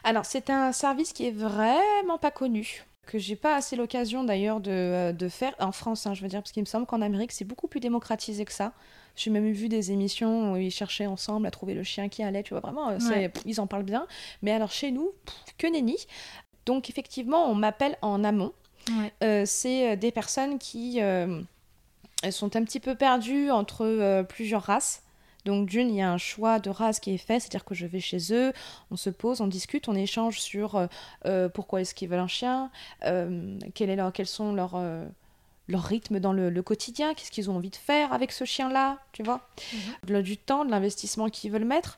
Alors, c'est un service qui est vraiment pas connu que j'ai pas assez l'occasion d'ailleurs de, euh, de, faire en France, hein, je veux dire, parce qu'il me semble qu'en Amérique c'est beaucoup plus démocratisé que ça. J'ai même vu des émissions où ils cherchaient ensemble à trouver le chien qui allait, tu vois, vraiment, euh, ils en parlent bien. Mais alors chez nous, que nenni. Donc effectivement, on m'appelle en amont. Euh, c'est des personnes qui sont un petit peu perdues entre plusieurs races. Donc d'une, il y a un choix de race qui est fait, c'est-à-dire que je vais chez eux, on se pose, on discute, on échange sur euh, euh, pourquoi est-ce qu'ils veulent un chien, euh, quel est leur, quels sont leurs leur rythme dans le, quotidien, qu'est-ce qu'ils ont envie de faire avec ce chien-là, tu vois, mhm. du temps, de l'investissement qu'ils veulent mettre.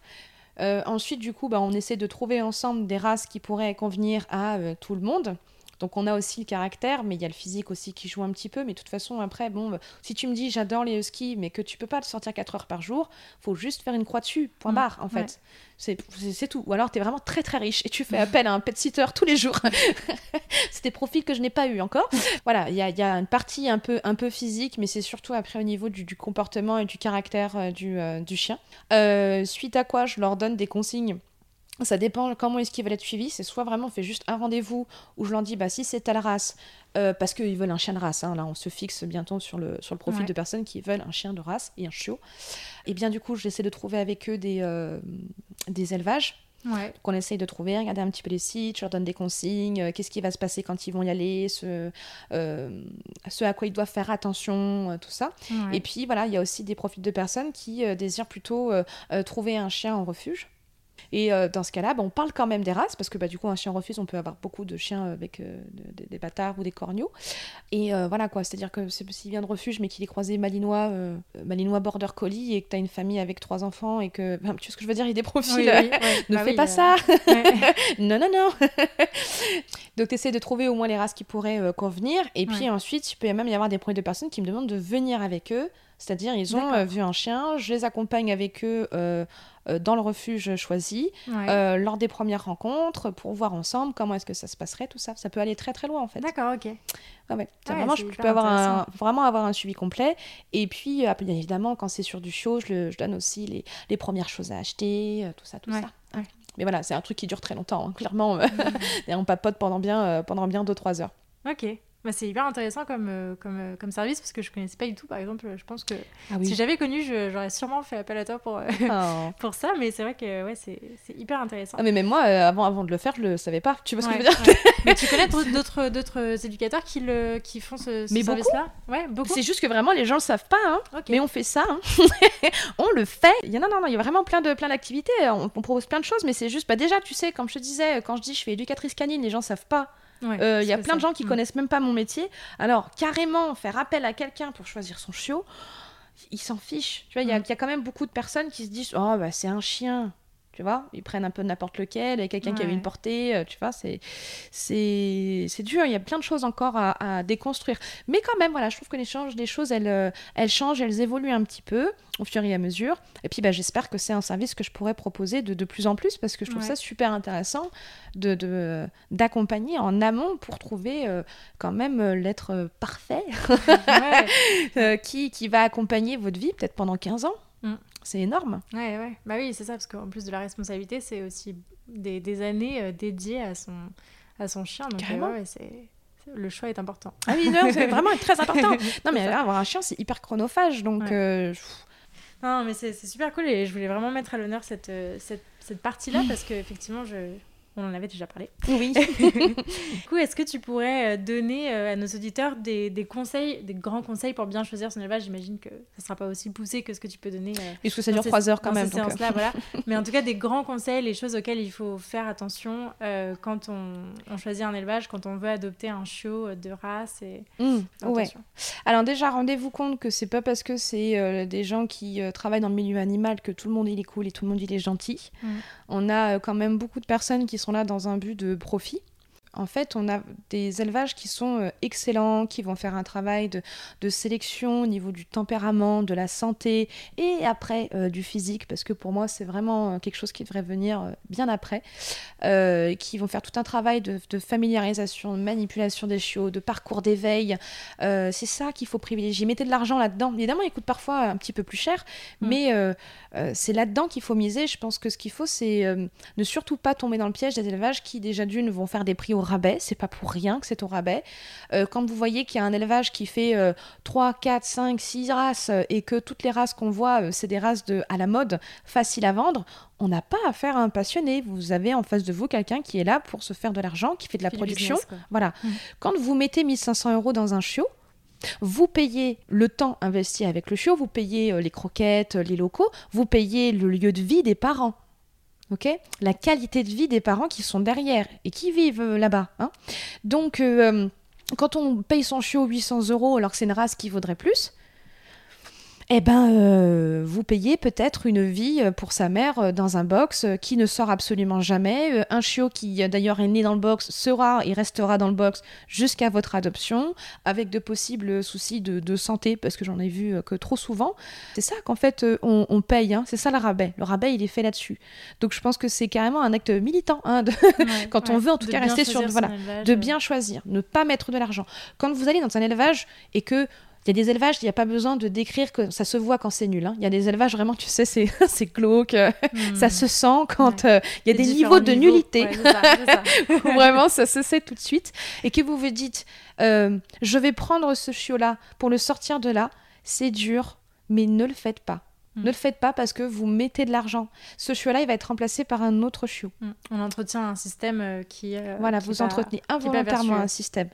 ensuite, du coup, bah, on essaie de trouver ensemble des races qui pourraient convenir à tout le monde. Donc on a aussi le caractère, mais il y a le physique aussi qui joue un petit peu. Mais de toute façon, après, bon, si tu me dis j'adore les huskies, mais que tu peux pas te sortir 4 heures par jour, faut juste faire une croix dessus, point mm. barre, en fait. C'est tout. Ou alors tu es vraiment très très riche et tu fais appel à un pet sitter tous les jours. c'est des profils que je n'ai pas eu encore. Voilà, il y a, une partie un peu, un peu physique, mais c'est surtout après au niveau du, comportement et du caractère euh, du, euh, du, chien. Euh, suite à quoi je leur donne des consignes ça dépend comment est-ce qu'ils veulent être suivis. C'est soit vraiment on fait juste un rendez-vous où je leur dis bah si c'est telle race, euh, parce qu'ils veulent un chien de race. Hein, là, on se fixe bientôt sur le, sur le profil de personnes qui veulent un chien de race et un chiot. Et bien du coup, j'essaie de trouver avec eux des, euh, des élevages. qu'on essaye de trouver, regarder un petit peu les sites, je leur donne des consignes, euh, qu'est-ce qui va se passer quand ils vont y aller, ce, ce à quoi ils doivent faire attention, tout ça. Et puis voilà, il y a aussi des profils de personnes qui désirent plutôt trouver un chien en refuge. Et euh, dans ce cas-là, bah, on parle quand même des races, parce que bah, du coup, un chien refuse, on peut avoir beaucoup de chiens avec euh, des bâtards ou des corneaux. Et euh, voilà quoi, c'est-à-dire que s'il vient de refuge, mais qu'il est croisé malinois, malinois border collie, et que tu as une famille avec trois enfants, et que, tu vois ce que je veux dire, il y a des profils, ne bah fais pas ça. Non, non, non. Donc tu essaies de trouver au moins les races qui pourraient convenir, et puis ensuite, il peut même y avoir des premiers de personnes qui me demandent de venir avec eux. C'est-à-dire, ils ont vu un chien, je les accompagne avec eux euh, dans le refuge choisi, euh, lors des premières rencontres, pour voir ensemble comment est-ce que ça se passerait, tout ça. Ça peut aller très très loin en fait. D'accord, ok. vraiment, je peux avoir un, vraiment avoir un suivi complet. Et puis, euh, bien évidemment, quand c'est sur du chiot, je, je donne aussi les, les, premières choses à acheter, tout ça, tout ça. Mais voilà, c'est un truc qui dure très longtemps, hein. clairement. Et on papote pendant bien 2-3 pendant bien deux, trois heures. Ok. Bah, c'est hyper intéressant comme, euh, comme, euh, comme service parce que je connaissais pas du tout. Par exemple, je pense que ah si j'avais connu, j'aurais sûrement fait appel à toi pour, euh, oh. pour ça. Mais c'est vrai que ouais, c'est hyper intéressant. Ah, mais même moi, avant, avant de le faire, je le savais pas. Tu vois ce que je veux dire? Mais tu connais d'autres éducateurs qui, le, qui font ce, service-là? Ouais, beaucoup. C'est juste que vraiment, les gens le savent pas. Hein. Mais on fait ça. Hein. on le fait. Il y a, non, non, non, il y a vraiment plein d'activités. Plein on, on, propose plein de choses, mais c'est juste, bah, déjà, tu sais, comme je te disais, quand je dis je fais éducatrice canine, les gens savent pas. Il euh, y a plein de gens qui mm. connaissent même pas mon métier. Alors, carrément, faire appel à quelqu'un pour choisir son chiot, ils s'en fichent. Tu vois, il y, a mm. quand même beaucoup de personnes qui se disent Oh, bah, c'est un chien. Tu vois. Ils prennent un peu n'importe lequel, et quelqu'un qui a eu une portée, euh, tu vois, c'est, c'est, c'est dur. Il y a plein de choses encore à, déconstruire. Mais quand même, voilà, je trouve que les, changes, les choses, elles, euh, elles changent, elles évoluent un petit peu au fur et à mesure. Et puis, bah, j'espère que c'est un service que je pourrais proposer de, de plus en plus, parce que je trouve ça super intéressant de, de, d'accompagner en amont pour trouver euh, quand même l'être parfait qui, qui va accompagner votre vie peut-être pendant 15 ans. C'est énorme. Ouais, ouais. Bah oui, c'est ça, parce qu'en plus de la responsabilité, c'est aussi des, des années euh, dédiées à son, à son chien. Donc, euh, ouais, c'est le choix est important. Ah oui, c'est vraiment très important. non, mais avoir un chien, c'est hyper chronophage. Donc, euh, non, mais c'est super cool et je voulais vraiment mettre à l'honneur cette, cette, cette partie-là parce qu'effectivement, je, on en avait déjà parlé. Oui. du coup, est-ce que tu pourrais euh, donner euh, à nos auditeurs des, conseils, des grands conseils pour bien choisir son élevage? J'imagine que ça ne sera pas aussi poussé que ce que tu peux donner. Euh, Puisque ça dure trois heures quand même. Ces là voilà. Mais en tout cas, des grands conseils, les choses auxquelles il faut faire attention quand on, choisit un élevage, quand on veut adopter un chiot de race. Et... Mmh, ouais. Alors déjà, rendez-vous compte que c'est pas parce que c'est des gens qui travaillent dans le milieu animal que tout le monde il est cool et tout le monde il est gentil. Mmh. On a quand même beaucoup de personnes qui sont là dans un but de profit. En fait, on a des élevages qui sont euh, excellents, qui vont faire un travail de, sélection au niveau du tempérament, de la santé et après euh, du physique, parce que pour moi, c'est vraiment euh, quelque chose qui devrait venir bien après, qui vont faire tout un travail de, familiarisation, de manipulation des chiots, de parcours d'éveil. c'est ça qu'il faut privilégier. Mettez de l'argent là-dedans. Évidemment, il coûte parfois un petit peu plus cher, mm. mais c'est là-dedans qu'il faut miser. Je pense que ce qu'il faut, c'est ne surtout pas tomber dans le piège des élevages qui, déjà d'une, vont faire des prix au rabais. C'est pas pour rien que c'est au rabais. Euh, quand vous voyez qu'il y a un élevage qui fait 3, 4, 5, 6 races euh, et que toutes les races qu'on voit, euh, c'est des races de, à la mode, faciles à vendre, on n'a pas affaire à un passionné. Vous avez en face de vous quelqu'un qui est là pour se faire de l'argent, qui fait de la production. voilà. Mmh. Quand vous mettez 1500 euros dans un chiot, vous payez le temps investi avec le chiot, vous payez les croquettes, les locaux, vous payez le lieu de vie des parents ok La qualité de vie des parents qui sont derrière et qui vivent euh, là-bas. Hein Donc, euh, quand on paye son chiot 800 euros alors que c'est une race qui vaudrait plus, eh ben, euh, vous payez peut-être une vie euh, pour sa mère euh, dans un box qui ne sort absolument jamais. Un chiot qui d'ailleurs est né dans le box sera et restera dans le box jusqu'à votre adoption, avec de possibles soucis de, santé, parce que j'en ai vu que trop souvent. C'est ça qu'en fait on, paye, hein. c'est ça le rabais. Le rabais, il est fait là-dessus. Donc je pense que c'est carrément un acte militant, hein, quand on veut en tout cas rester sur... Voilà, de bien choisir, ne pas mettre de l'argent. Quand vous allez dans un élevage et que il y a des élevages, il n'y a pas besoin de décrire que ça se voit quand c'est nul. Hein. Il y a des élevages vraiment, tu sais, c'est, glauque, hmm. ça se sent quand euh, il y a des niveaux de nullité. vraiment, ça se sait tout de suite. Et que vous vous dites, euh, je vais prendre ce chiot-là pour le sortir de là, c'est dur, mais ne le faites pas. Mm. Ne le faites pas parce que vous mettez de l'argent. Ce chiot-là, il va être remplacé par un autre chiot. Mm. On entretient un système euh, qui. Euh, voilà, vous entretenez involontairement un système.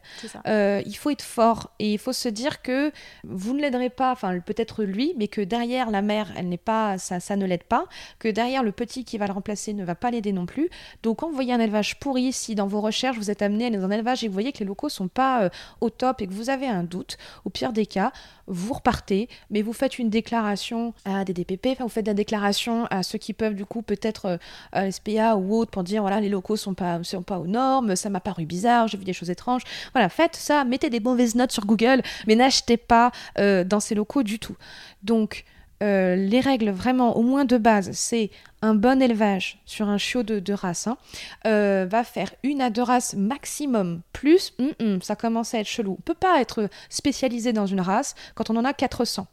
Euh, il faut être fort et il faut se dire que vous ne l'aiderez pas, enfin peut-être lui, mais que derrière la mère, elle n'est pas, ça, ça ne l'aide pas, que derrière le petit qui va le remplacer ne va pas l'aider non plus. Donc quand vous voyez un élevage pourri, si dans vos recherches vous êtes amené à aller dans un élevage et que vous voyez que les locaux sont pas au top et que vous avez un doute, au pire des cas, vous repartez, mais vous faites une déclaration à des DPP, enfin, vous faites la déclaration à ceux qui peuvent du coup peut-être euh, SPA ou autre pour dire voilà les locaux sont pas sont pas aux normes, ça m'a paru bizarre, j'ai vu des choses étranges. Voilà, faites ça, mettez des mauvaises notes sur Google, mais n'achetez pas euh, dans ces locaux du tout. Donc euh, les règles vraiment au moins de base, c'est un bon élevage sur un chiot de, race hein, euh, va faire une à deux races maximum. Plus, mm, mm, ça commence à être chelou. On peut pas être spécialisé dans une race quand on en a 400.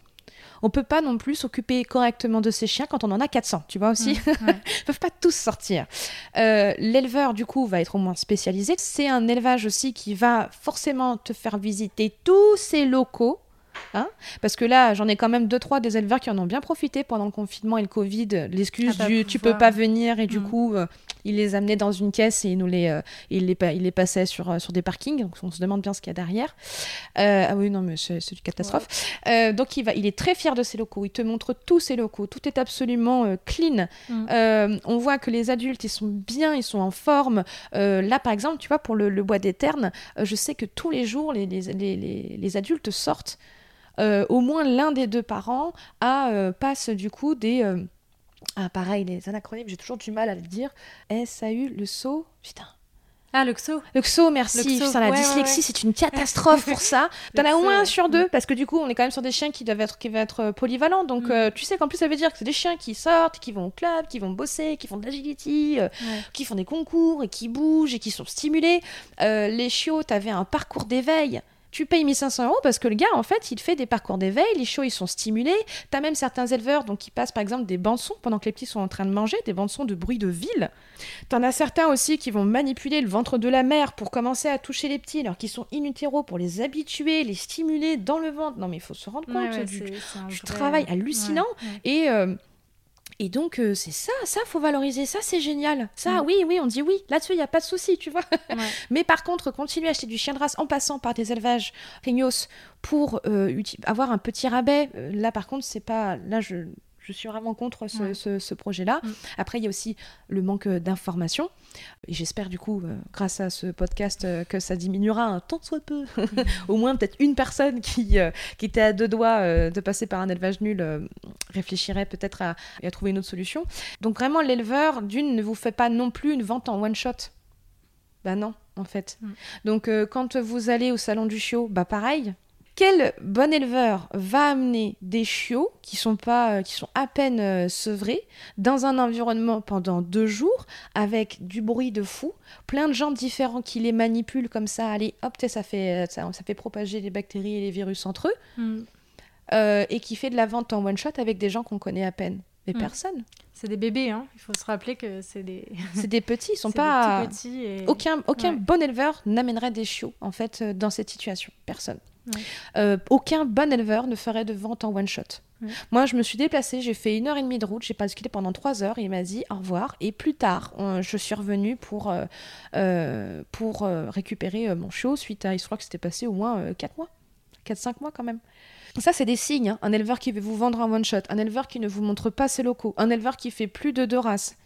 On peut pas non plus s'occuper correctement de ses chiens quand on en a 400, tu vois aussi. Ils peuvent pas tous sortir. Euh, l'éleveur, du coup, va être au moins spécialisé. C'est un élevage aussi qui va forcément te faire visiter tous ces locaux Hein Parce que là, j'en ai quand même deux, trois des éleveurs qui en ont bien profité pendant le confinement et le Covid. L'excuse ah bah, du tu peux pas venir et du mm. coup, euh, il les amenait dans une caisse et il nous les, euh, il les, il les passait sur, euh, sur des parkings. Donc on se demande bien ce qu'il y a derrière. ah oui, non, mais c'est une catastrophe. donc il, va, il est très fier de ses locaux. Il te montre tous ses locaux. Tout est absolument clean. Mm. on voit que les adultes, ils sont bien, ils sont en forme. là, par exemple, tu vois, pour le, bois des ternes, je sais que tous les jours, les, les, les, les adultes sortent. Euh, au moins l'un des deux parents a, euh, passe du coup des, euh, Ah, pareil, les anacronymes, j'ai toujours du mal à le dire. S-A-U, le saut. Putain. Ah, le XO Le XO, merci. Le XO, la ouais, dyslexie, ouais. c'est une catastrophe pour ça. T'en as au moins un sur deux, parce que du coup, on est quand même sur des chiens qui doivent être, qui doivent être polyvalents. Donc, Mm. euh, tu sais qu'en plus, ça veut dire que c'est des chiens qui sortent, qui vont au club, qui vont bosser, qui font de l'agility, euh, qui font des concours et qui bougent et qui sont stimulés. Euh, les chiots, t'avais un parcours d'éveil. Tu payes 1500 euros parce que le gars, en fait, il fait des parcours d'éveil. Les chiots, ils sont stimulés. T'as même certains éleveurs donc, qui passent, par exemple, des bandes-sons pendant que les petits sont en train de manger, des bandes-sons de bruit de ville. T'en as certains aussi qui vont manipuler le ventre de la mère pour commencer à toucher les petits alors qu'ils sont in utero pour les habituer, les stimuler dans le ventre. Non, mais il faut se rendre compte Ouais, ouais, du, travail hallucinant. Ouais. et, euh, et donc, euh, c'est ça, ça, faut valoriser, ça, c'est génial. Ça, Mm. oui, oui, on dit oui. Là-dessus, il n'y a pas de souci, tu vois. Ouais. Mais par contre, continuer à acheter du chien de race en passant par des élevages craignos pour euh, avoir un petit rabais, euh, là, par contre, c'est pas. Là, je. Je suis vraiment contre ce, Ouais. ce- ce projet-là. Mm. Après, il y a aussi le manque euh, d'information. Et j'espère, du coup, euh, grâce à ce podcast, euh, que ça diminuera un tant soit peu. Au moins, peut-être une personne qui, euh, qui était à deux doigts de passer par un élevage nul réfléchirait peut-être à, à trouver une autre solution. Donc, vraiment, l'éleveur, d'une, ne vous fait pas non plus une vente en one-shot. Bah non, en fait. Mm. Donc, quand vous allez au salon du chiot, bah pareil. Quel bon éleveur va amener des chiots qui sont pas, euh, qui sont à peine euh, sevrés dans un environnement pendant deux jours avec du bruit de fou, plein de gens différents qui les manipulent comme ça, allez hop, ça fait, ça, ça fait propager les bactéries et les virus entre eux, Mm. euh, et qui fait de la vente en one shot avec des gens qu'on connaît à peine. Mais Mm. personne. C'est des bébés, hein. Il faut se rappeler que c'est des. C'est des petits, ils sont pas. petits et... Aucun, aucun Ouais. bon éleveur n'amènerait des chiots, en fait, euh, dans cette situation. Personne. Ouais. Euh, aucun bon éleveur ne ferait de vente en one-shot. Ouais. Moi, je me suis déplacée, j'ai fait une heure et demie de route, j'ai basculé pendant trois heures, et il m'a dit au revoir. Et plus tard, on- je suis revenue pour, euh, pour euh, récupérer mon chiot, suite à, je crois que c'était passé au moins euh, quatre mois. 4-5 mois quand même. Ça, c'est des signes. hein. Un éleveur qui veut vous vendre un one-shot, un éleveur qui ne vous montre pas ses locaux, un éleveur qui fait plus de deux races.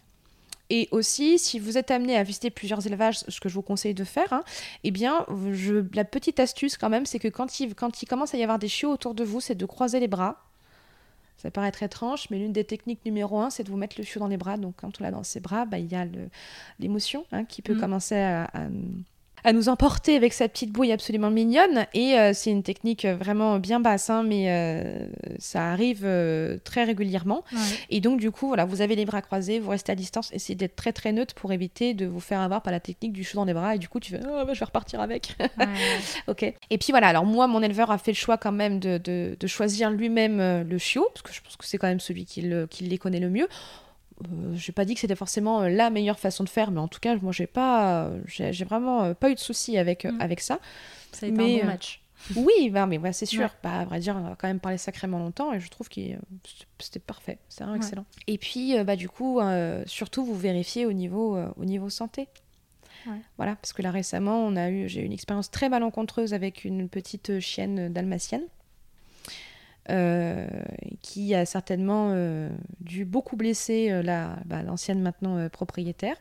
Et aussi, si vous êtes amené à visiter plusieurs élevages, ce que je vous conseille de faire, hein, eh bien, je, la petite astuce quand même, c'est que quand il, quand il commence à y avoir des chiots autour de vous, c'est de croiser les bras. Ça paraît être étrange, mais l'une des techniques numéro un, c'est de vous mettre le chiot dans les bras. Donc, quand on l'a dans ses bras, bah, il y a l'émotion hein, qui peut Mhm. commencer à, à- à nous emporter avec sa petite bouille absolument mignonne. Et euh, c'est une technique euh, vraiment bien basse, hein, mais euh, ça arrive euh, très régulièrement. Ouais. Et donc, du coup, voilà, vous avez les bras croisés, vous restez à distance, essayez d'être très très neutre pour éviter de vous faire avoir par la technique du chaud dans les bras. Et du coup, tu fais, oh, bah, je vais repartir avec. Ouais, ok. Et puis voilà, alors moi, mon éleveur a fait le choix quand même de, de- de choisir lui-même le chiot, parce que je pense que c'est quand même celui qui, le- qui les connaît le mieux. Euh, j'ai pas dit que c'était forcément euh, la meilleure façon de faire, mais en tout cas, moi, j'ai pas, j'ai j'ai vraiment euh, pas eu de soucis avec, euh, Mm. avec ça. Ça a été Mais, un bon euh, match. Oui, bah, mais ouais, c'est sûr. Ouais. Bah, à vrai dire, on a quand même parlé sacrément longtemps et je trouve que c'était parfait. C'est vraiment Ouais. excellent. Et puis, euh, bah, du coup, euh, surtout, vous vérifiez au niveau, euh, au niveau santé. Voilà, parce que là récemment, on a eu, j'ai eu une expérience très malencontreuse avec une petite chienne dalmatienne euh, qui a certainement euh, dû beaucoup blesser euh, la, bah, l'ancienne maintenant propriétaire.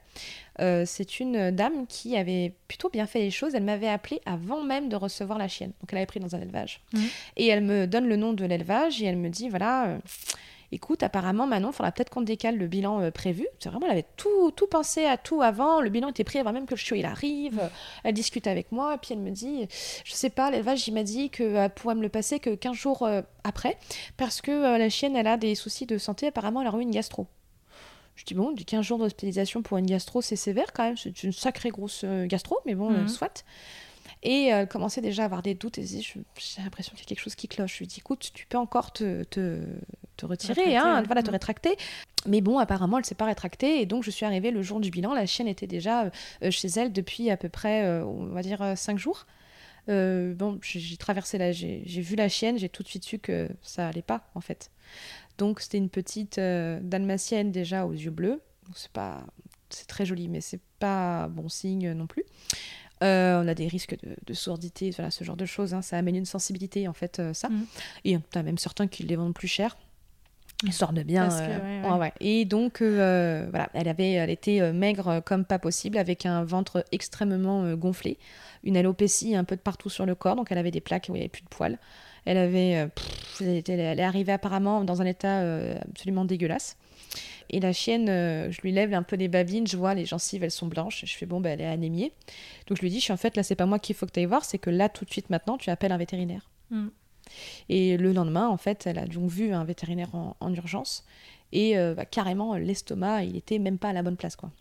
C'est une dame qui avait plutôt bien fait les choses. Elle m'avait appelé avant même de recevoir la chienne. Donc elle avait pris dans un élevage. Mhm. Et elle me donne le nom de l'élevage et elle me dit voilà, écoute, apparemment Manon, il faudra peut-être qu'on décale le bilan euh, prévu. C'est vraiment, elle avait tout, tout pensé à tout avant. Le bilan était pris avant même que le chiot il arrive. Elle discute avec moi et puis elle me dit je sais pas, l'élevage il m'a dit qu'elle pourrait me le passer que 15 jours euh, après parce que euh, la chienne elle a des soucis de santé. Apparemment, elle a eu une gastro. Je dis bon, du 15 jours d'hospitalisation pour une gastro, c'est sévère quand même. C'est une sacrée grosse euh, gastro, mais bon, euh, Mhm. soit. Et euh, elle commençait déjà à avoir des doutes. Et dit, j'ai l'impression qu'il y a quelque chose qui cloche. Je lui dis, écoute, tu peux encore te, te, te retirer, Rétracter, hein, voilà, te Mhm. rétracter. Mais bon, apparemment, elle s'est pas rétractée. Et donc, je suis arrivée le jour du bilan. La chienne était déjà euh, chez elle depuis à peu près, euh, on va dire, 5 jours. Euh, bon, j'ai traversé la, j'ai vu la chienne, j'ai tout de suite su que ça allait pas en fait. Donc c'était une petite euh, dalmatienne déjà aux yeux bleus. C'est pas, c'est très joli, mais c'est pas bon signe non plus. Euh, on a des risques de, de sourdité, voilà, ce genre de choses. hein. Ça amène une sensibilité en fait, euh, ça. Mhm. Et tu as même certains qui les vendent plus cher. Ils sortent bien. Que, euh, ouais, ouais. ouais, ouais. Et donc, voilà, elle, avait, elle était maigre comme pas possible, avec un ventre extrêmement gonflé, une alopécie un peu de partout sur le corps, donc elle avait des plaques où il n'y avait plus de poils. Elle avait, pff, elle, était- elle est arrivée apparemment dans un état absolument dégueulasse. Et la chienne, euh, je lui lève un peu les babines, je vois les gencives, elles sont blanches. Je fais bon, ben, elle est anémiée. Donc je lui dis, je suis en fait, là, c'est pas moi qu'il faut que tu ailles voir, c'est que là, tout de suite, maintenant, tu appelles un vétérinaire. Mm. Et le lendemain, en fait, elle a donc vu un vétérinaire en, urgence. Et euh, bah, carrément, l'estomac, il était même pas à la bonne place, quoi.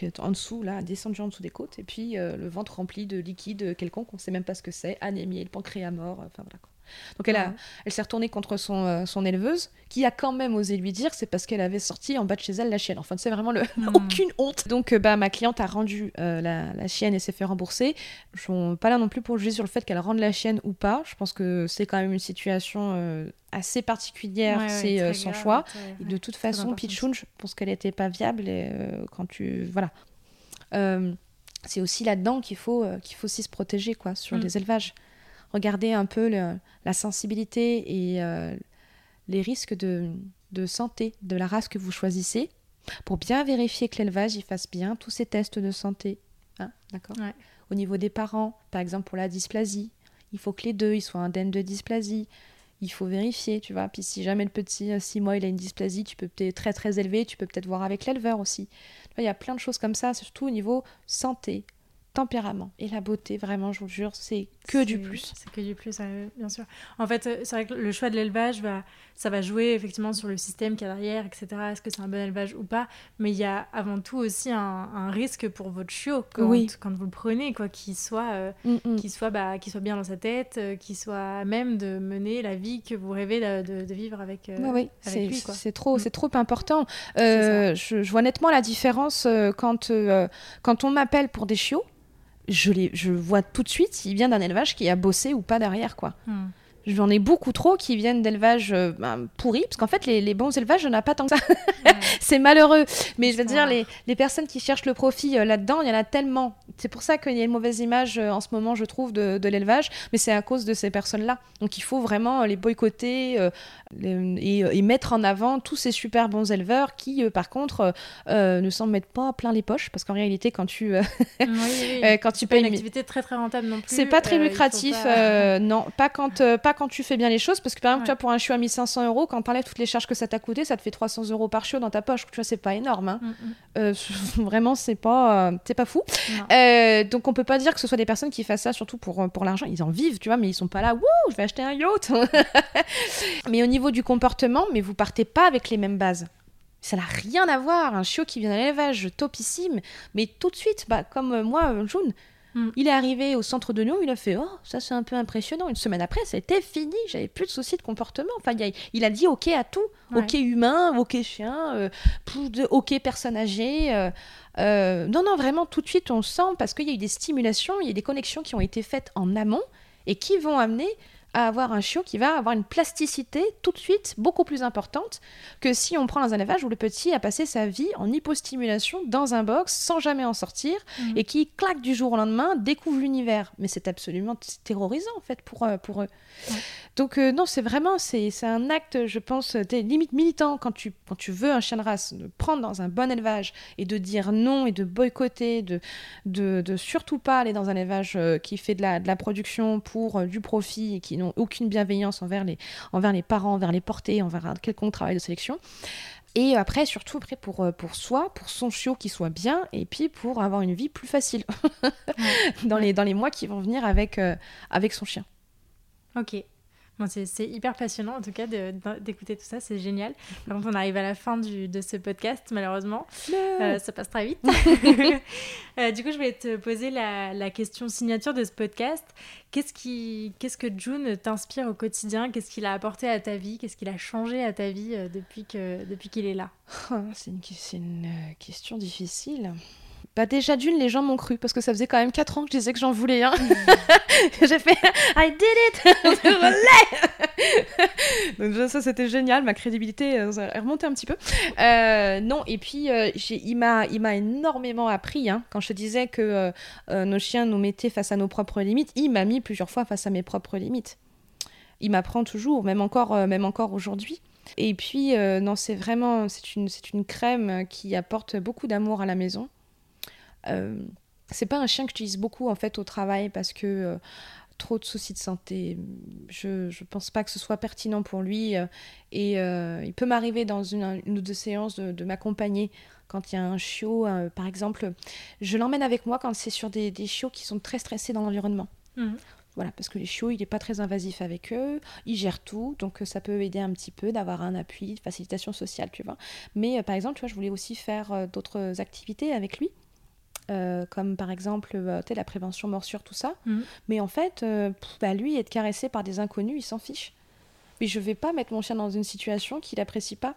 Donc, en dessous, là, descendu en dessous des côtes, et puis euh, le ventre rempli de liquide quelconque, on sait même pas ce que c'est, anémie, le pancréas mort, enfin voilà. Quoi. Donc elle, a, elle s'est retournée contre son, euh, son éleveuse, qui a quand même osé lui dire c'est parce qu'elle avait sorti en bas de chez elle la chienne. Enfin, c'est vraiment le... Hmm. aucune honte. Donc euh, bah, ma cliente a rendu euh, la, la, chienne et s'est fait rembourser. Je suis pas là non plus pour juger sur le fait qu'elle rende la chienne ou pas. Je pense que c'est quand même une situation assez particulière, c'est son choix. de toute façon, Pichoun, je pense qu'elle n'était pas viable et, quand tu... Voilà. c'est aussi là-dedans qu'il faut, qu'il faut aussi se protéger quoi, sur hmm. les élevages regarder un peu la sensibilité et euh, les risques de, santé de la race que vous choisissez pour bien vérifier que l'élevage y fasse bien tous ces tests de santé. Hein, d'accord? Au niveau des parents, par exemple pour la dysplasie, il faut que les deux ils soient indemnes de dysplasie. Il faut vérifier, tu vois. Puis si jamais le petit, 6 mois, il a une dysplasie, tu peux peut-être très très élevé, tu peux peut-être voir avec l'éleveur aussi. Il y a plein de choses comme ça, surtout au niveau santé, tempérament et la beauté, vraiment, je vous jure, c'est que du plus. C'est que du plus, bien sûr. En fait, euh, c'est vrai que le choix de l'élevage, va, ça va jouer effectivement sur le système qu'il y a derrière, etc. Est-ce que c'est un bon élevage ou pas? Mais il y a avant tout aussi un, risque pour votre chiot quand, oui. quand vous le prenez, quoi, qu'il soit, euh, mm, mm. soit, bah, soit bien dans sa tête, euh, qu'il soit même de mener la vie que vous rêvez de, de vivre avec, oui, lui. C'est trop, mm. c'est trop important. Je, je, vois nettement la différence quand, quand on m'appelle pour des chiots je, vois tout de suite s'il vient d'un élevage qui a bossé ou pas derrière, quoi. Hmm. J'en ai beaucoup trop qui viennent d'élevages euh, ben, pourris, parce qu'en fait, les, bons élevages, on a pas tant que ça. c'est malheureux. Mais je veux dire, les, les, personnes qui cherchent le profit euh, là-dedans, il y en a tellement. C'est pour ça qu'il y a une mauvaise image euh, en ce moment, je trouve, de, de l'élevage, mais c'est à cause de ces personnes-là. Donc il faut vraiment les boycotter et, et, mettre en avant tous ces super bons éleveurs qui, par contre, ne s'en mettent pas plein les poches, parce qu'en réalité, quand tu, quand tu payes une activité très très rentable non plus. C'est pas très lucratif, non, pas quand pas quand tu fais bien les choses, parce que par exemple, tu vois, pour un chiot à 1500 euros, quand t'enlèves toutes les charges que ça t'a coûté, ça te fait 300 euros par chiot dans ta poche. Tu vois, c'est pas énorme. Hein. Mm, mm. Euh, vraiment, c'est pas, euh, c'est pas fou. Euh, donc, on peut pas dire que ce soit des personnes qui fassent ça surtout pour, pour l'argent. Ils en vivent, tu vois, mais ils sont pas là, wouh, je vais acheter un yacht. mais au niveau du comportement, mais vous partez pas avec les mêmes bases. Ça n'a rien à voir. Un chiot qui vient d'un élevage topissime, mais tout de suite, bah, comme moi, June, Mm. Il est arrivé au centre de Lyon, il a fait Oh, ça c'est un peu impressionnant. Une semaine après, c'était fini, j'avais plus de soucis de comportement. Enfin, il a, dit OK à tout OK humain, OK chien, euh, OK personne âgée. Euh, euh, non, non, vraiment, tout de suite, on sent parce qu'il y a eu des stimulations, il y a des connexions qui ont été faites en amont et qui vont amener à avoir un chiot qui va avoir une plasticité tout de suite beaucoup plus importante que si on prend dans un élevage où le petit a passé sa vie en hypostimulation dans un box sans jamais en sortir mhm. et qui claque du jour au lendemain découvre l'univers. Mais c'est absolument terrorisant en fait pour, euh, pour eux. Donc euh, non, c'est vraiment c'est un acte, je pense, des limites militant quand tu, quand tu veux un chien de race, de prendre dans un bon élevage et de dire non et de boycotter, de, de, de surtout pas aller dans un élevage euh, qui fait de la, de la production pour du profit et qui n'ont aucune bienveillance envers les, envers les parents, envers les portées, envers un quelconque travail de sélection. Et après, surtout après pour, euh, pour soi, pour son chiot qui soit bien, et puis pour avoir une vie plus facile dans, les, dans les mois qui vont venir avec, euh, avec son chien. Ok c'est hyper passionnant en tout cas d'écouter tout ça, c'est génial. Par contre, on arrive à la fin de ce podcast, malheureusement. Euh, ça passe très vite. Euh, du coup, je vais te poser la, question signature de ce podcast. Qu'est-ce qu'est-ce que June t'inspire au quotidien? Qu'est-ce qu'il a apporté à ta vie? Qu'est-ce qu'il a changé à ta vie euh, depuis qu'il depuis qu'il est là? C'est une, une question difficile. Bah déjà d'une, les gens m'ont cru parce que ça faisait quand même 4 ans que je disais que j'en voulais un. J'ai fait I did it, Donc ça c'était génial, ma crédibilité euh, est remontée un petit peu. Euh, non et puis euh, il m'a il m'a énormément appris hein. quand je te disais que nos chiens nous mettaient face à nos propres limites. Il m'a mis plusieurs fois face à mes propres limites. Il m'apprend toujours, même encore même encore aujourd'hui. Et puis non c'est vraiment c'est une c'est une crème qui apporte beaucoup d'amour à la maison. Euh, c'est pas un chien que j'utilise beaucoup en fait au travail parce que euh, trop de soucis de santé. Je ne pense pas que ce soit pertinent pour lui. Euh, et euh, il peut m'arriver dans une, ou deux séances de, m'accompagner quand il y a un chiot. par exemple, je l'emmène avec moi quand c'est sur des, des, chiots qui sont très stressés dans l'environnement. Mhm. Voilà, parce que les chiots, il n'est pas très invasif avec eux, il gère tout, donc ça peut aider un petit peu d'avoir un appui, de facilitation sociale, tu vois. Mais par exemple, tu vois, je voulais aussi faire d'autres activités avec lui. Euh, comme par exemple euh, la prévention morsure, tout ça. Mhm. Mais en fait, euh, bah, lui, être caressé par des inconnus, il s'en fiche. Mais je vais pas mettre mon chien dans une situation qu'il apprécie pas.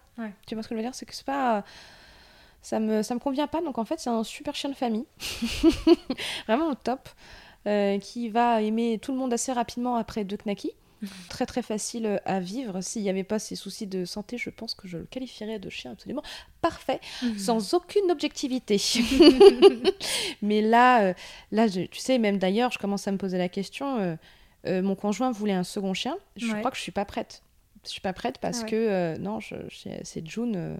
Tu vois ce que je veux dire? C'est que c'est pas. Ça me, ça me convient pas. Donc en fait, c'est un super chien de famille. Vraiment au top. qui va aimer tout le monde assez rapidement après deux knackis. Très très facile euh, à vivre. S'il n'y avait pas ces soucis de santé, je pense que je le qualifierais de chien absolument parfait, mhm. sans aucune objectivité. Mais là, euh, là tu sais, même d'ailleurs, je commence à me poser la question. Euh, mon conjoint voulait un second chien. Je crois que je suis pas prête. Je suis pas prête parce que non, c'est June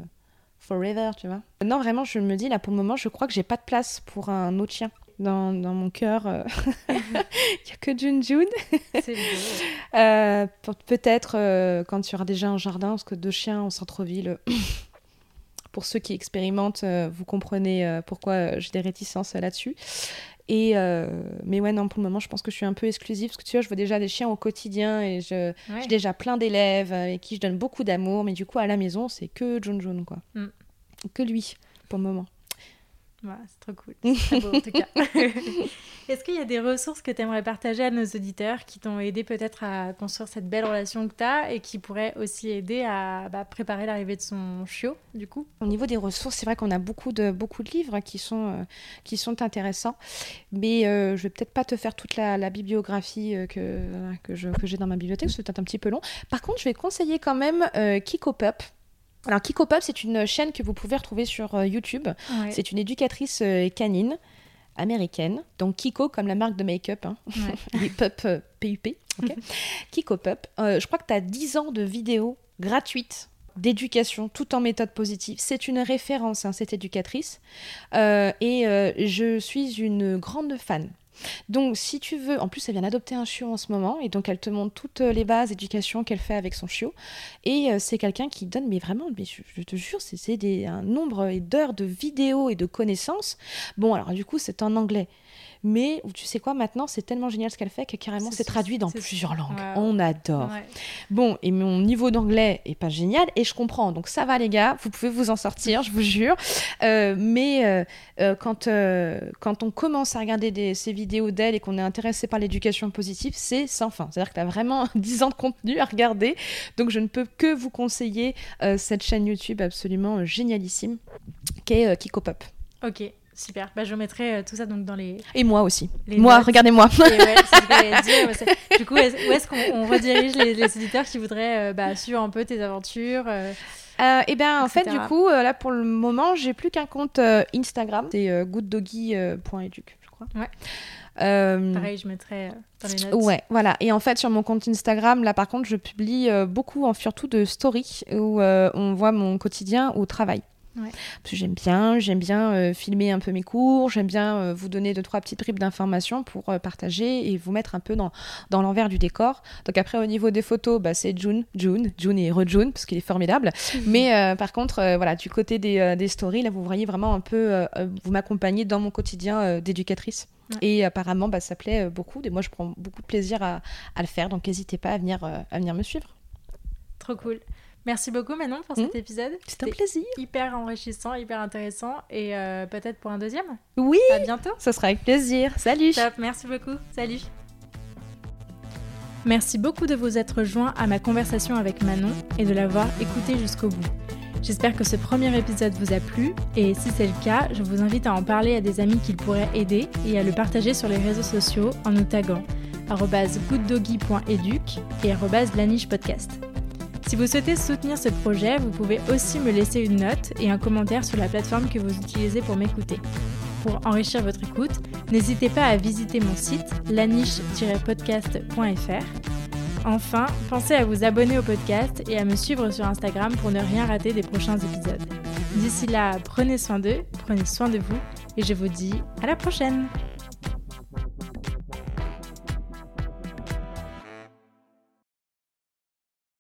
forever, tu vois. Non, vraiment, je me dis là pour le moment, je crois que j'ai pas de place pour un autre chien dans, dans mon cœur. Euh, il n'y a que June June. Euh, Peut-être euh, quand tu auras déjà un jardin, parce que deux chiens en centre-ville, pour ceux qui expérimentent, vous comprenez pourquoi j'ai des réticences là-dessus. Et mais ouais, non, pour le moment, je pense que je suis un peu exclusive parce que tu vois, je vois déjà des chiens au quotidien et je, j'ai déjà plein d'élèves avec qui je donne beaucoup d'amour. Mais du coup, à la maison, c'est que June June, quoi. Mm. Que lui, pour le moment c'est trop cool. C'est beau en tout cas. Est-ce qu'il y a des ressources que tu aimerais partager à nos auditeurs qui t'ont aidé peut-être à construire cette belle relation que tu as et qui pourraient aussi aider à bah, préparer l'arrivée de son chiot, du coup? Au niveau des ressources, c'est vrai qu'on a beaucoup de, beaucoup de livres qui sont, euh, qui sont intéressants, mais euh, je vais peut-être pas te faire toute la, bibliographie euh, que, que, j'ai dans ma bibliothèque, c'est peut-être un petit peu long. Par contre, je vais conseiller quand même Kiko Pup. Alors Kiko Pup, c'est une chaîne que vous pouvez retrouver sur euh, YouTube. C'est une éducatrice euh, canine américaine. Donc Kiko comme la marque de make-up, hein. les pup PUP. Euh, Kiko Pup. je crois que tu as 10 ans de vidéos gratuites d'éducation tout en méthode positive. C'est une référence, hein, cette éducatrice. et je suis une grande fan. Donc, si tu veux, en plus, elle vient d'adopter un chiot en ce moment, et donc elle te montre toutes les bases d'éducation qu'elle fait avec son chiot. Et euh, c'est quelqu'un qui donne, mais vraiment, mais je, te jure, c'est un nombre d'heures de vidéos et de connaissances. Bon, alors du coup, c'est en anglais mais tu sais quoi, maintenant, c'est tellement génial ce qu'elle fait que carrément, c'est traduit dans plusieurs langues. On adore. Bon, et mon niveau d'anglais est pas génial, et je comprends. Donc ça va, les gars, vous pouvez vous en sortir, je vous jure. Euh, mais euh, euh, quand, quand on commence à regarder ces vidéos d'elle et qu'on est intéressé par l'éducation positive, c'est sans fin. C'est-à-dire que tu as vraiment 10 ans de contenu à regarder. Donc je ne peux que vous conseiller cette chaîne YouTube absolument génialissime, qui est Kiko Pop. Ok, Super. Bah, je mettrai euh, tout ça donc dans les. Et moi aussi. moi, regardez-moi. du coup, où est-ce qu'on redirige les, les, éditeurs qui voudraient euh, bah, suivre un peu tes aventures euh, Eh bien, en fait, du coup, là pour le moment, j'ai plus qu'un compte Instagram. C'est gooddoggy.educ, je crois. Ouais. Pareil, je mettrai dans les notes. Ouais, voilà. Et en fait, sur mon compte Instagram, là, par contre, je publie beaucoup, en surtout de stories où on voit mon quotidien au travail. Parce que j'aime bien, j'aime bien euh, filmer un peu mes cours, j'aime bien euh, vous donner deux trois petites bribes d'informations pour euh, partager et vous mettre un peu dans, dans l'envers du décor. Donc après au niveau des photos, bah, c'est June, June, June et re-June parce qu'il est formidable. Mais par contre, voilà, du côté des, des, stories, là vous voyez vraiment un peu, vous m'accompagnez dans mon quotidien d'éducatrice. Et apparemment, bah, ça plaît beaucoup. Et moi, je prends beaucoup de plaisir à, à le faire. Donc, n'hésitez pas à venir, à venir me suivre. Trop cool. Merci beaucoup Manon pour cet hmm. épisode. C'est un plaisir. Hyper enrichissant, hyper intéressant et euh, peut-être pour un deuxième. Oui. À bientôt. Ce sera avec plaisir. Salut. Top, merci beaucoup. Salut. Merci beaucoup de vous être joint à ma conversation avec Manon et de l'avoir écouté jusqu'au bout. J'espère que ce premier épisode vous a plu et si c'est le cas, je vous invite à en parler à des amis qu'il pourrait aider et à le partager sur les réseaux sociaux en nous taguant gooddoggy.educ et @lanichepodcast. Si vous souhaitez soutenir ce projet, vous pouvez aussi me laisser une note et un commentaire sur la plateforme que vous utilisez pour m'écouter. Pour enrichir votre écoute, n'hésitez pas à visiter mon site laniche-podcast.fr. Enfin, pensez à vous abonner au podcast et à me suivre sur Instagram pour ne rien rater des prochains épisodes. D'ici là, prenez soin d'eux, prenez soin de vous et je vous dis à la prochaine